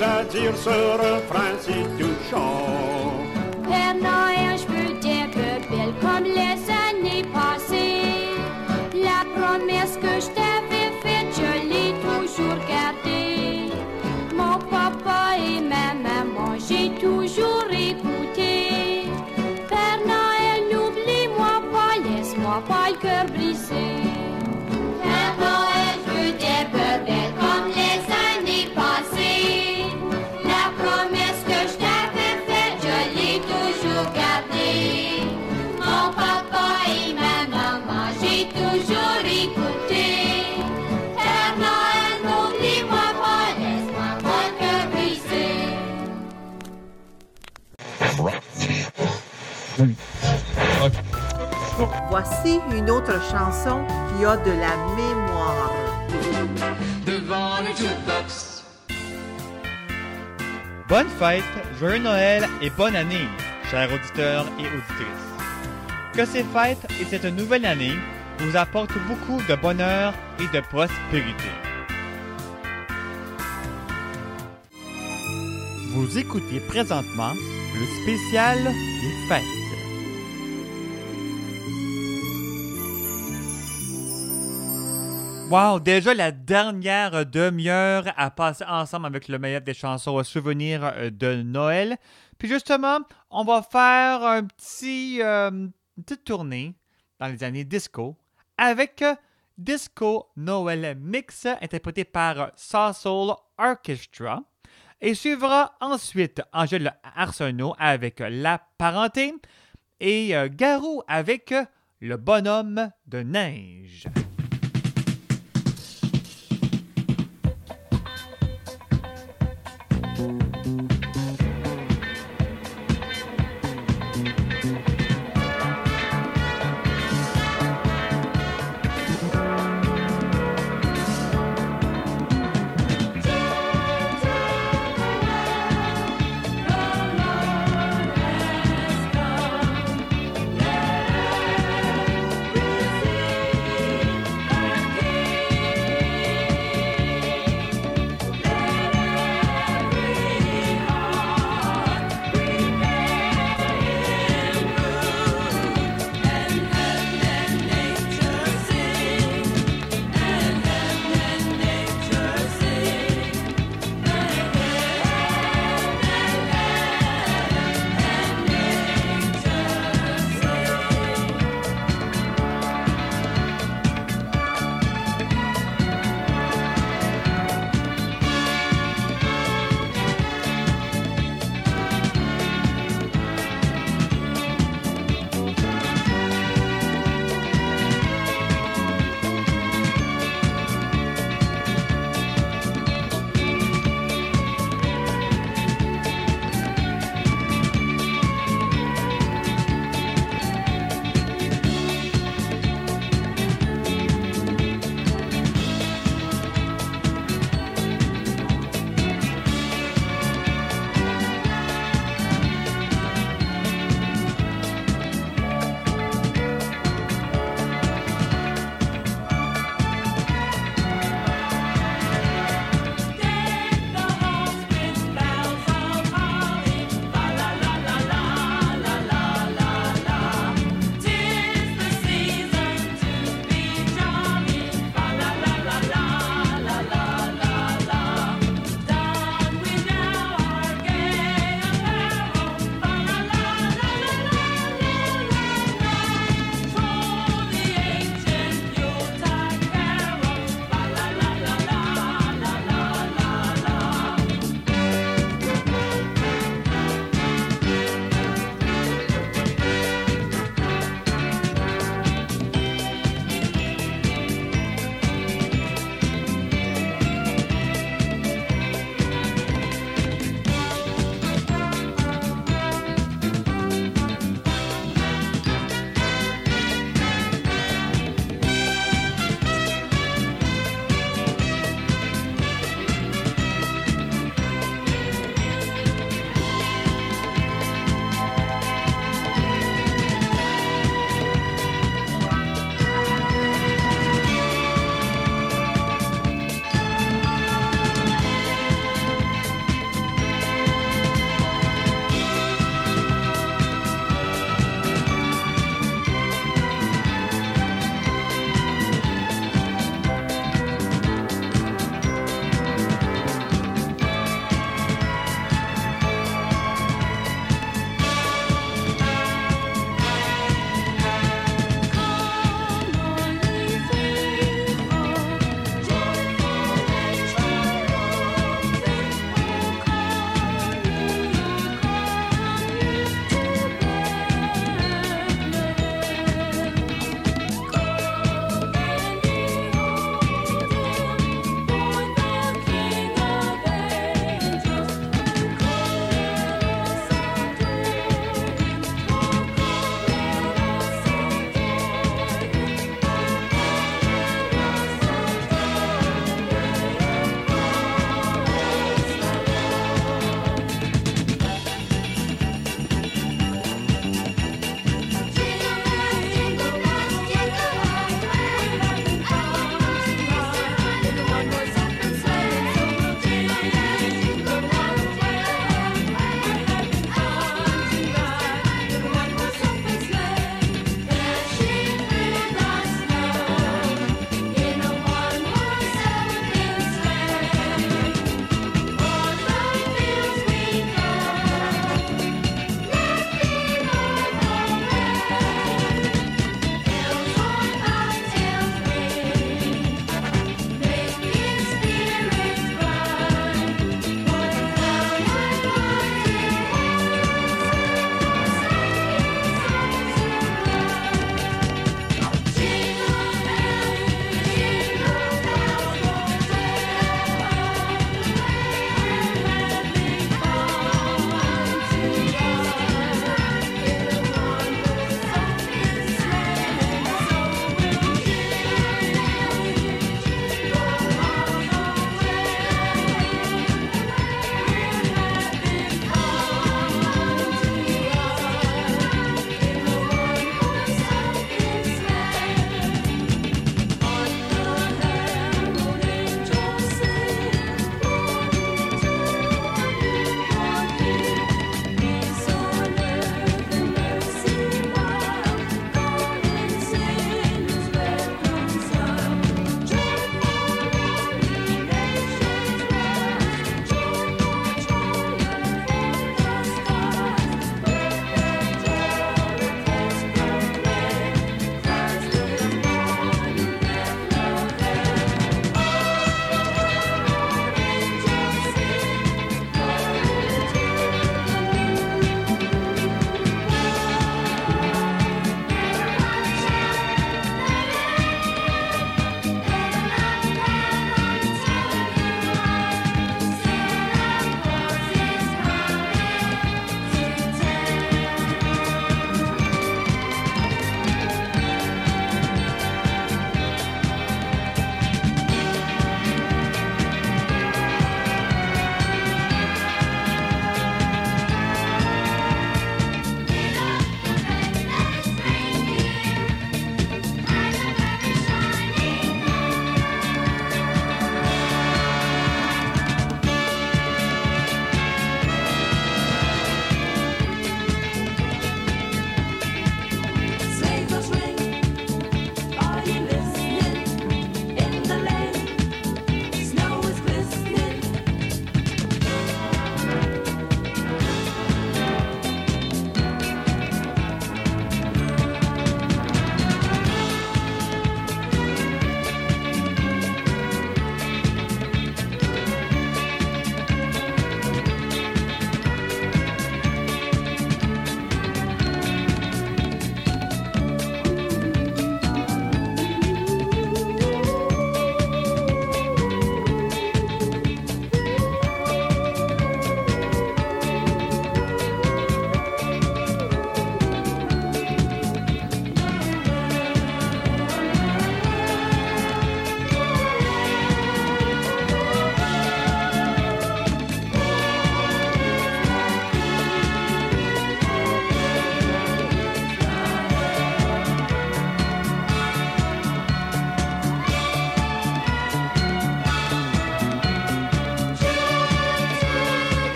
ça dire ce refrain si touchant.
Père Noël, je peux dire que comme les années passées, la promesse que je t'avais faite, je l'ai toujours gardée. Mon papa et ma maman, j'ai toujours écouté. Père Noël, n'oublie-moi pas, laisse-moi pas le cœur brisé.
Voici une autre chanson qui a de la mémoire.
Devant le.
Bonne fête, joyeux Noël et bonne année, chers auditeurs et auditrices. Que ces fêtes et cette nouvelle année vous apportent beaucoup de bonheur et de prospérité. Vous écoutez présentement le spécial des fêtes. Wow, déjà la dernière demi-heure à passer ensemble avec le meilleur des chansons à souvenir euh, de Noël. Puis justement, on va faire un petit, euh, une petite tournée dans les années disco avec euh, Disco Noël Mix interprété par euh, Soul Orchestra. Et suivra ensuite Angèle Arsenault avec euh, La Parenté et Garou avec Le Bonhomme de Neige.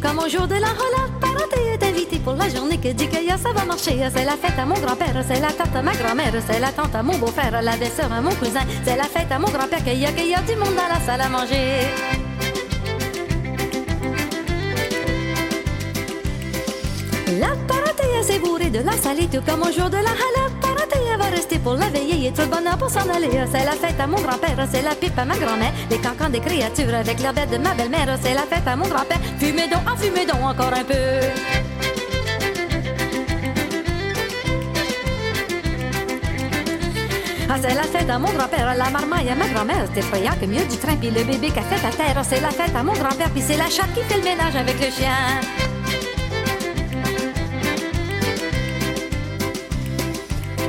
Comme au jour de la parenté est invitée pour la journée que dit que ça va marcher. C'est la fête à mon grand-père, c'est la tante à ma grand-mère, c'est la tante à mon beau-frère, la belle-sœur à mon cousin. C'est la fête à mon grand-père qu'il y a, qu'il y a du monde dans la salle à manger. La parenté s'est bourrée de la salée tout comme au jour de la La parenté elle va rester pour la veillée et tout le bonheur pour s'en aller. C'est la fête à mon grand-père, c'est la pipe à ma grand-mère. Les cancans des créatures avec la bête de ma belle-mère. C'est la fête à mon grand-père. Fumez donc, en fumez donc encore un peu. Ah, c'est la fête à mon grand-père, la marmaille à ma grand-mère. C'est effrayant que mieux du train, puis le bébé fait à terre. C'est la fête à mon grand-père, puis c'est la chatte qui fait le ménage avec le chien.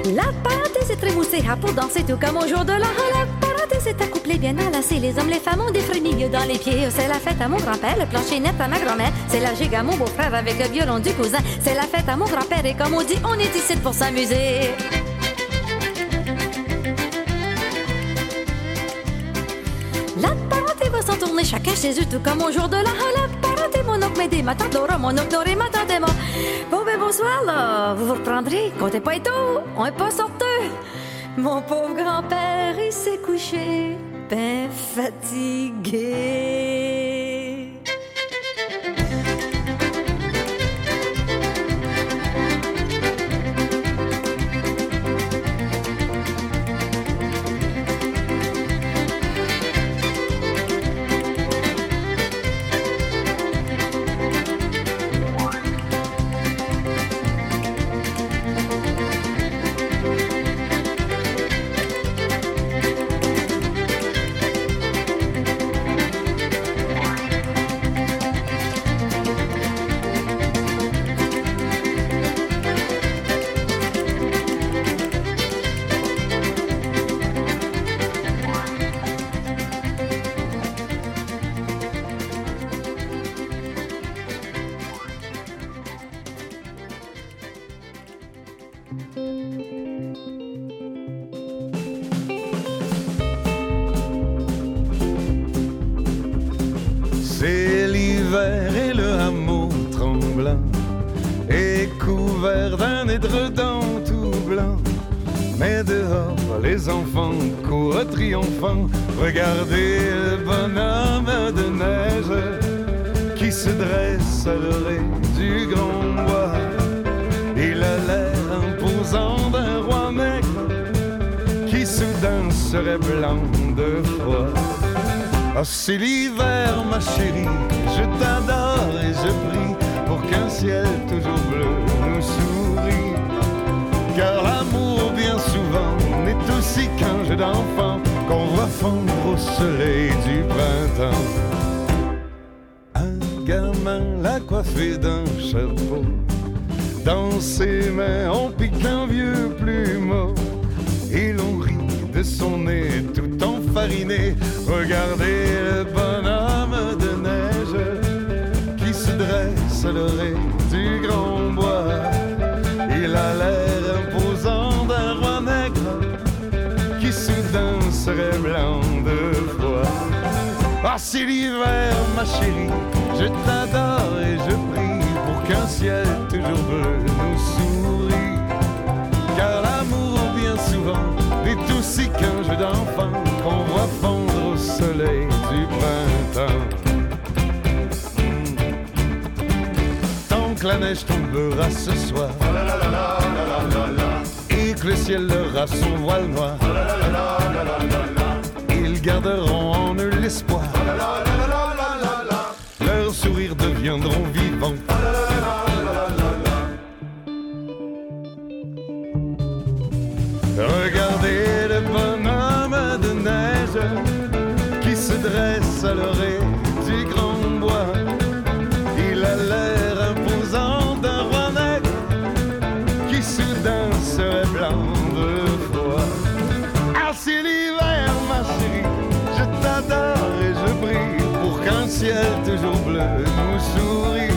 La parenté s'est trémoussée à pour danser tout comme au jour de la La parenté s'est accouplée bien enlacée. Les hommes, les femmes ont des frémilles dans les pieds. C'est la fête à mon grand-père, le plancher net à ma grand-mère. C'est la gigue à mon beau-frère avec le violon du cousin. C'est la fête à mon grand-père et comme on dit, on est ici pour s'amuser. Tourner chacun chez eux tout comme au jour de la La parenté, mon oncle m'aidait, ma tante Dora, mon oncle Doré, ma tante Emma. Bon ben bonsoir là, vous vous reprendrez, comptez pas et on est pas sorteux. Mon pauvre grand-père, il s'est couché, ben fatigué.
La neige tombera ce soir, et que le ciel leur a son voile noir, ils garderont en eux l'espoir. Leurs sourires deviendront vivants. Regardez le bonhomme de neige qui se dresse à l'oreille ciel toujours bleu nous sourit.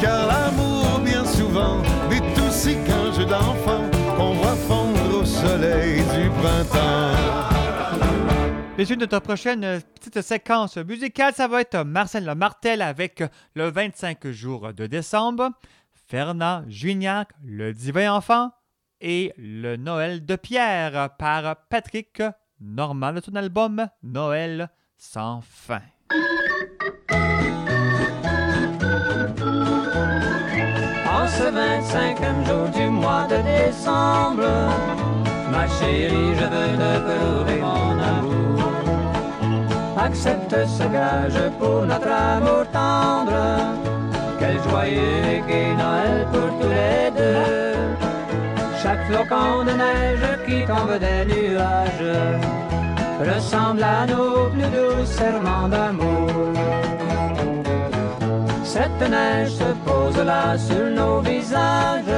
Car l'amour, bien souvent, n'est aussi qu'un jeu d'enfant qu'on voit fondre au soleil du printemps.
Bien sûr, notre prochaine euh, petite séquence musicale, ça va être Marcel Martel avec le 25 jours de décembre, Fernand Juniac, le divin enfant, et le Noël de Pierre par Patrick Normand de son album Noël sans fin.
En ce 25e jour du mois de décembre, ma chérie, je veux te mon amour. Accepte ce gage pour notre amour tendre. Quel joyeux et Noël pour tous les deux. Chaque flocon de neige qui tombe des nuages ressemble à nos plus doux serments d'amour. Cette neige se pose là sur nos visages.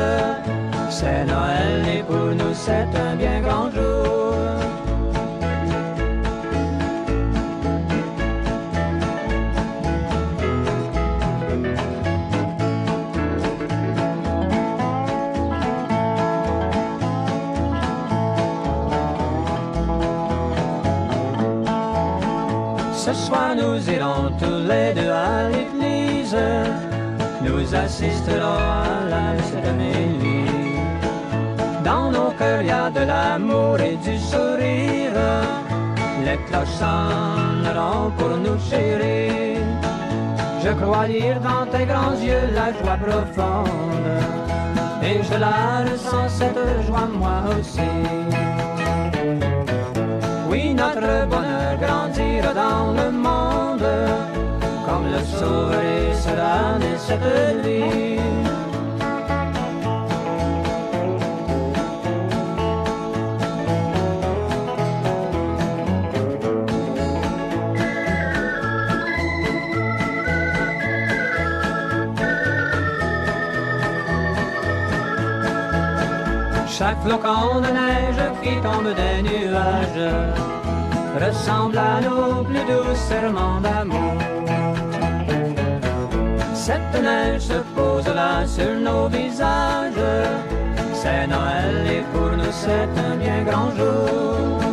C'est Noël et pour nous c'est un bien grand jour. Soir nous irons tous les deux à l'église. Nous assisterons à la cérémonie. Dans nos cœurs, il y a de l'amour et du sourire. Les cloches sonneront pour nous chérir. Je crois lire dans tes grands yeux la joie profonde. Et je la ressens cette joie moi aussi. Oui, notre bonheur grandira dans le monde, comme le sauveur sera né cette nuit. Chaque flocon de neige qui tombe des nuages ressemble à nos plus doux serments d'amour. Cette neige se pose là sur nos visages. C'est Noël et pour nous c'est un bien grand jour.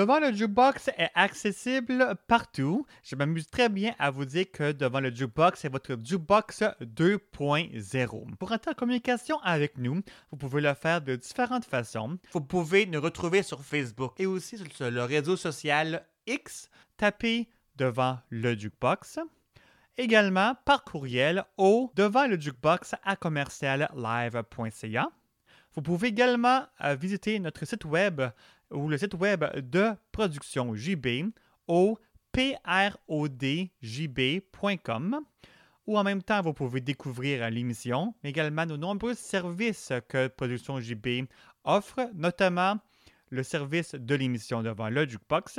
Devant le jukebox est accessible partout. Je m'amuse très bien à vous dire que Devant le jukebox c'est votre jukebox 2.0. Pour entrer en communication avec nous, vous pouvez le faire de différentes façons. Vous pouvez nous retrouver sur Facebook et aussi sur le réseau social X. Tapez Devant le jukebox. Également par courriel au devant le jukebox à commerciallive.ca. Vous pouvez également euh, visiter notre site web ou le site web de production JB au prodjb.com ou en même temps, vous pouvez découvrir l'émission, mais également nos nombreux services que Production JB offre, notamment le service de l'émission devant le jukebox,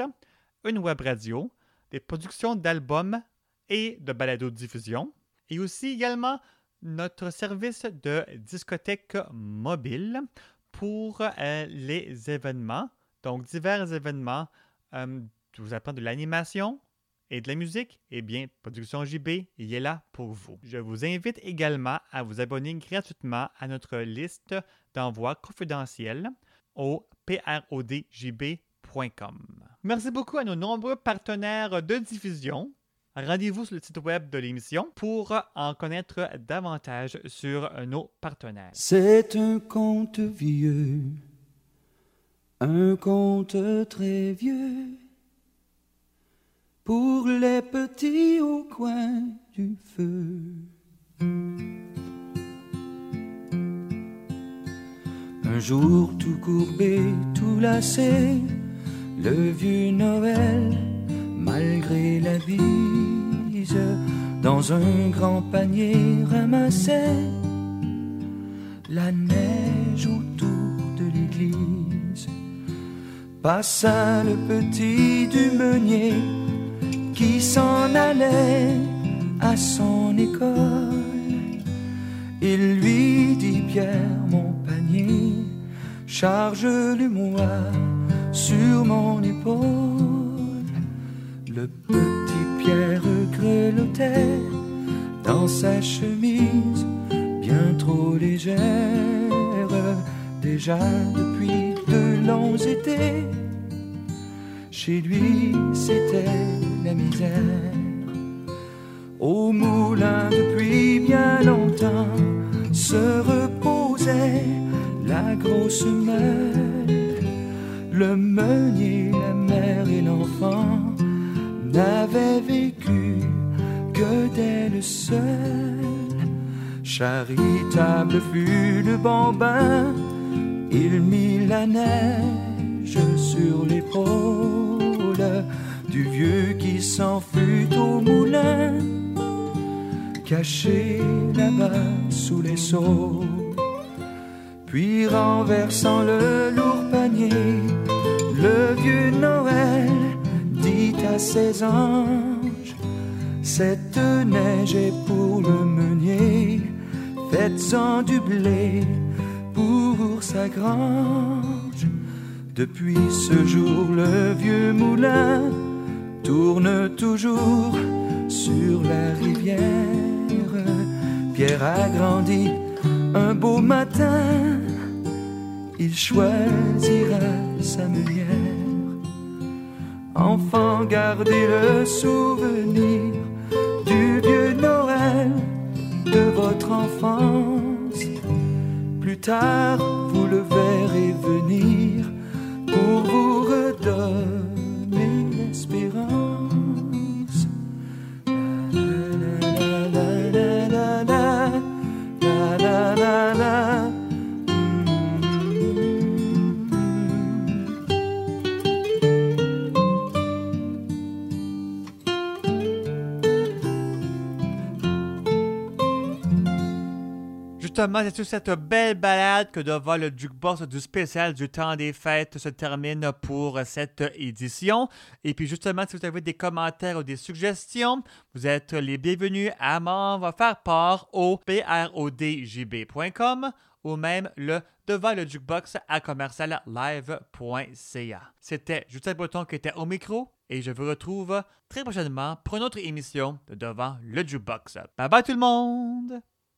une web radio, des productions d'albums et de balado-diffusion, et aussi également notre service de discothèque mobile pour euh, les événements, donc divers événements. Euh, vous apprends de l'animation et de la musique, eh bien, Production JB, il est là pour vous. Je vous invite également à vous abonner gratuitement à notre liste d'envoi confidentiels au prodjb.com. Merci beaucoup à nos nombreux partenaires de diffusion. Rendez-vous sur le site web de l'émission pour en connaître davantage sur nos partenaires.
C'est un conte vieux, un conte très vieux, pour les petits au coin du feu. Un jour tout courbé, tout lassé, le vieux Noël, malgré la bise, dans un grand panier ramassait la neige autour de l'église. Passa le petit du meunier qui s'en allait à son école. Il lui dit Pierre, mon panier, charge-le-moi sur mon épaule. Le petit Pierre grelottait dans sa chemise bien trop légère, déjà depuis de longs. Chez lui, c'était la misère. Au moulin depuis bien longtemps se reposait la grosse meule. Le meunier, la mère et l'enfant n'avaient vécu que d'elle seule. Charitable fut le bambin, il mit la neige sur l'épaule du vieux qui s'en fut au moulin, caché là-bas sous les seaux. Puis renversant le lourd panier, le vieux Noël dit à ses anges, cette neige est pour le meunier, faites-en du blé pour sa grange. Depuis ce jour, le vieux moulin tourne toujours sur la rivière. Pierre a grandi un beau matin, il choisira sa meunière. Enfant, gardez le souvenir du vieux Noël de votre enfance. Plus tard, vous le verrez venir pour vous redonner l'espérance.
Justement, c'est sur cette belle balade que devant le jukebox du spécial du temps des fêtes se termine pour cette édition. Et puis justement, si vous avez des commentaires ou des suggestions, vous êtes les bienvenus à m'en faire part au prodjb.com ou même le devant le jukebox à commerciallive.ca. C'était Justin Breton qui était au micro et je vous retrouve très prochainement pour une autre émission de Devant le jukebox. Bye bye tout le monde!